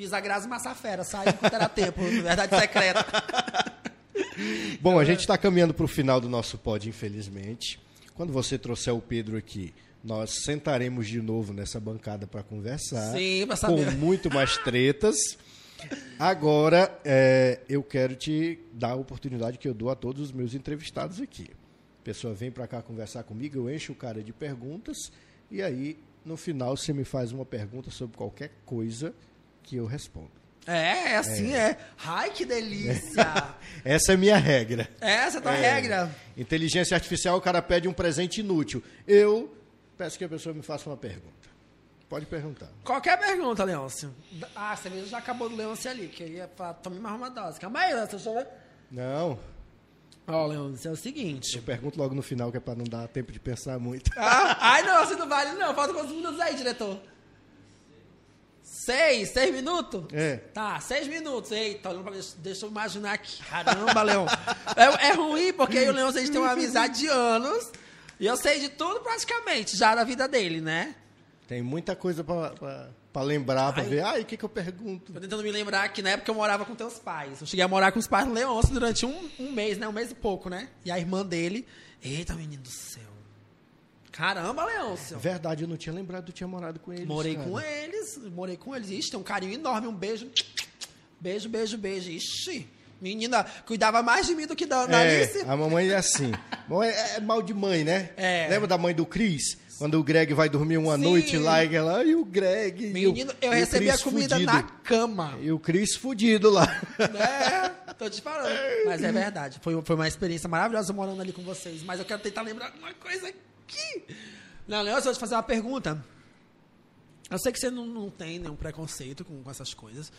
fiz a Graça Massafera, saí enquanto era tempo, [laughs] verdade secreta. [laughs] Bom, a gente está caminhando para o final do nosso pod, infelizmente. Quando você trouxer o Pedro aqui, nós sentaremos de novo nessa bancada para conversar. Sim, pra Com saber. muito mais tretas. Agora, é, eu quero te dar a oportunidade que eu dou a todos os meus entrevistados aqui. A pessoa vem para cá conversar comigo, eu encho o cara de perguntas e aí no final você me faz uma pergunta sobre qualquer coisa que eu respondo. É, é assim é. Ai, que delícia! [laughs] Essa é a minha regra. Essa é a tua regra. Inteligência artificial, o cara pede um presente inútil. Eu peço que a pessoa me faça uma pergunta. Pode perguntar. Qualquer pergunta, Leôncio. Ah, você mesmo já acabou do Leôncio ali, que eu ia falar, tome mais uma dose. Calma aí, Leôncio, deixa eu ver. Não, Ó, Leôncio, é o seguinte. eu pergunto logo no final, que é para não dar tempo de pensar muito. Ah, [laughs] ai, não, você não vale, não. Falta quantos minutos aí, diretor? Seis? Seis minutos? É. Tá, seis minutos. Eita, olhando pra- deixa, deixa eu imaginar aqui. Caramba, Leão. É, é ruim, porque eu e o Leão, a gente tem uma amizade de anos. E eu sei de tudo praticamente, já da vida dele, né? Tem muita coisa para lembrar, para Ai. ver. Ai, o que, que eu pergunto? Tô tentando me lembrar que na época eu morava com teus pais. Eu cheguei a morar com os pais do Leôncio durante um, um mês, né? Um mês e pouco, né? E a irmã dele. Eita, menino do céu. Caramba, Leôncio. Verdade, eu não tinha lembrado que eu tinha morado com eles. Morei cara. com ele. eles, morei com eles. Ixi, tem um carinho enorme, um beijo. Beijo, beijo, beijo. Ixi, menina, cuidava mais de mim do que da Alice. É, a mamãe é assim. [laughs] É, é mal de mãe, né? É. Lembra da mãe do Cris? Quando o Greg vai dormir uma Sim. noite lá e ela, e o Greg. Menino, eu o recebia Chris comida fudido. na cama. E o Cris fudido lá. É, tô te falando. Mas é verdade. Foi, foi uma experiência maravilhosa morando ali com vocês. Mas eu quero tentar lembrar uma coisa aqui. Não, Leandro, eu vou te fazer uma pergunta. Eu sei que você não, não tem nenhum preconceito com, com essas coisas.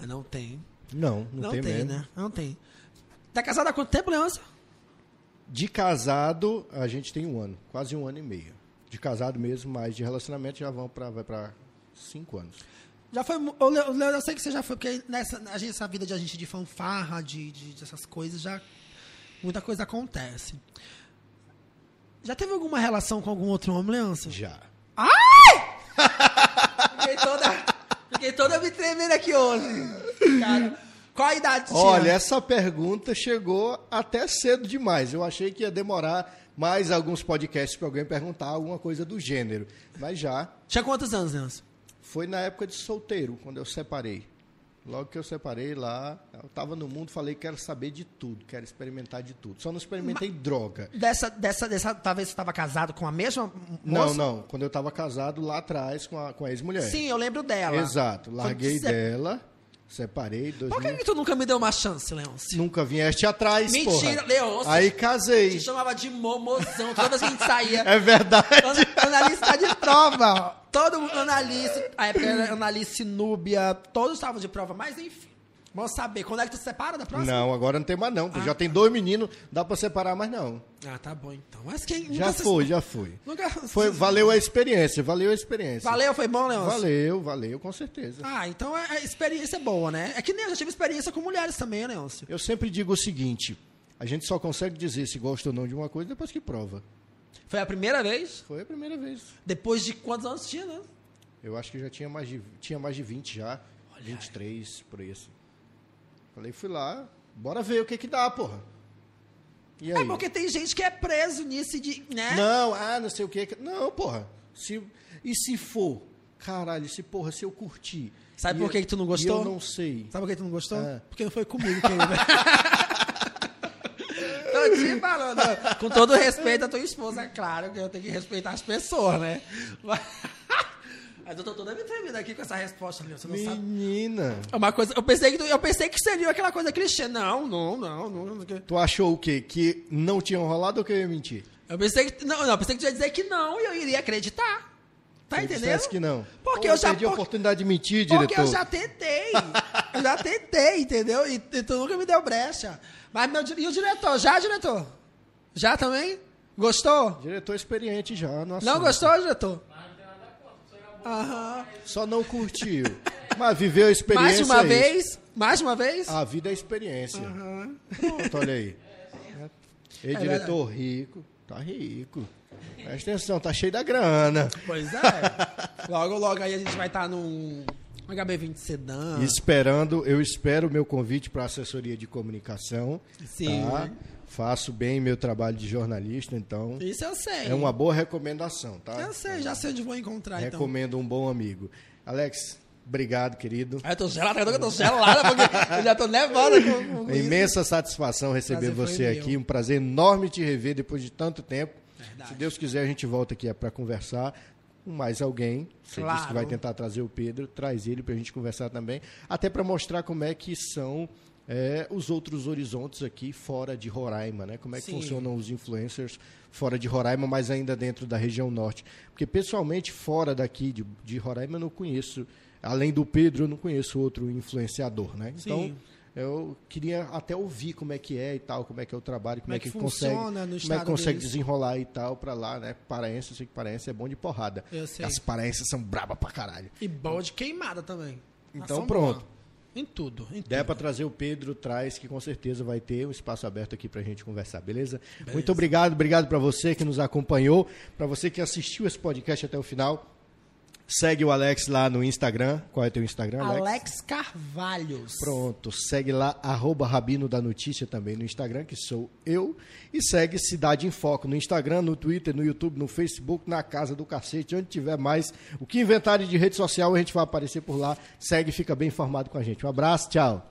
Não tem. Não, não, Não, tem, tem, né? Não tem. Tá casado há quanto tempo, Leandro? De casado, a gente tem um ano, quase um ano e meio. De casado mesmo, mas de relacionamento já vão para vai para cinco anos. Já foi. Leo, eu sei que você já foi, porque nessa, a gente, essa vida de a gente de fanfarra, de, de, dessas coisas, já. Muita coisa acontece. Já teve alguma relação com algum outro homem, Leandro? Já. [laughs] Fiquei toda. Fiquei toda me tremendo aqui hoje. Cara, qual a idade tinha? Olha, essa pergunta chegou até cedo demais. Eu achei que ia demorar mais alguns podcasts para alguém perguntar alguma coisa do gênero. Mas já Tinha quantos anos, Leandro? foi na época de solteiro, quando eu separei. Logo que eu separei lá, eu estava no mundo, falei quero saber de tudo, quero experimentar de tudo. Só não experimentei droga. Dessa, dessa, dessa. Talvez você estava casado com a mesma Não, moça? não. Quando eu estava casado lá atrás com a, com a ex-mulher. Sim, eu lembro dela. Exato. Larguei Quando dela, separei. Por 2000... que, que tu nunca me deu uma chance, Leôncio? Nunca vieste atrás, Mentira, porra. Aí Te casei. chamava de momozão toda vez que a gente saía. [laughs] É verdade. Ana- Analista de prova. Todo mundo, Analice, a época era Analice Núbia, todos estavam de prova, mas enfim. Vamos saber, quando é que tu se separa da próxima? Não, agora não tem mais não. pô. Já tem dois meninos, dá pra separar, mas não. Ah, tá bom então. Mas quem. Já nunca se- foi, já foi. Nunca... Foi, valeu a experiência, valeu a experiência. Valeu, foi bom, Leôncio? Valeu, valeu, com certeza. Ah, então é, é experiência boa, né? É que nem eu já tive experiência com mulheres também, né, Leôncio? Eu sempre digo o seguinte, a gente só consegue dizer se gosta ou não de uma coisa depois que prova. Foi a primeira vez? Foi a primeira vez. Depois de quantos anos tinha, né? Eu acho que já tinha mais de, tinha mais de 20 já, 23, por aí assim. Falei, fui lá, bora ver o que que dá, porra. E aí? É porque tem gente que é preso nisso de, né? Não, ah, não sei o que. Não, porra. Se, e se for? Caralho, se porra, se eu curtir. Sabe por eu- que que tu não gostou? eu não sei. Sabe por que tu não gostou? Ah. Porque não foi comigo que eu... [laughs] Tô te falando. Com todo respeito à tua esposa, é claro que eu tenho que respeitar as pessoas, né? Mas, Mas eu tô toda me tremendo aqui com essa resposta, Leon. Você não sabe. Menina, É uma coisa. Eu pensei que, eu pensei que seria aquela coisa clichê. Não, não, não, não. tu achou o quê? Que não tinham rolado ou que eu ia mentir? Eu pensei que. Não, não, eu pensei que tu ia dizer que não e eu iria acreditar. Tá Se entendendo? que não. Porque Pô, eu já- perdi a oportunidade de mentir, diretor. Porque eu já tentei. eu já tentei, entendeu? E, e tu nunca me deu brecha. Mas meu, e o diretor? Já, diretor? Já também? Gostou? Diretor experiente já. Nossa, Não gostou, diretor? Aham. Só não curtiu. Mas viveu a experiência. Mais uma é isso. vez? Mais de uma vez? A vida é experiência. Pronto, olha aí. Ei, É diretor rico. Tá rico. Presta atenção, tá cheio da grana. Pois é. [laughs] logo, logo aí a gente vai estar num HB20 sedã. Esperando, eu espero o meu convite para assessoria de comunicação. Sim. Tá? Faço bem meu trabalho de jornalista, então Isso eu sei. é uma boa recomendação, tá? Eu sei, já sei onde vou encontrar, então. Recomendo um bom amigo. Alex, Obrigado, querido. Eu tô gelada, eu tô gelada, porque eu já tô nevada com, com Imensa isso. satisfação receber você aqui. Um prazer enorme te rever depois de tanto tempo. Verdade. Se Deus quiser, a gente volta aqui para conversar com mais alguém. Você claro. disse que vai tentar trazer o Pedro, traz ele para a gente conversar também. Até para mostrar como é que são é, os outros horizontes aqui fora de Roraima, né? Como é que Sim. funcionam os influencers fora de Roraima, mas ainda dentro da região norte. Porque, pessoalmente, fora daqui de, de Roraima, eu não conheço, além do Pedro, eu não conheço outro influenciador, né? Então, Sim. eu queria até ouvir como é que é e tal, como é que é o trabalho, como, como é que, que consegue, como é que consegue deles. desenrolar e tal para lá, né? Paraense, eu sei que paraense é bom de porrada. As paraenses são braba pra caralho. E boa de queimada também. Então, pronto. Boa. Em tudo. Em Der para trazer o Pedro, traz, que com certeza vai ter um espaço aberto aqui para a gente conversar, beleza? beleza? Muito obrigado, obrigado para você que nos acompanhou, para você que assistiu esse podcast até o final. Segue o Alex lá no Instagram. Qual é o teu Instagram, Alex? Alex Carvalhos. Pronto. Segue lá, arroba Rabino da Notícia também no Instagram, que sou eu. E segue Cidade em Foco no Instagram, no Twitter, no YouTube, no Facebook, na Casa do Cacete, onde tiver mais. O que inventário de rede social, a gente vai aparecer por lá. Segue e fica bem informado com a gente. Um abraço, tchau.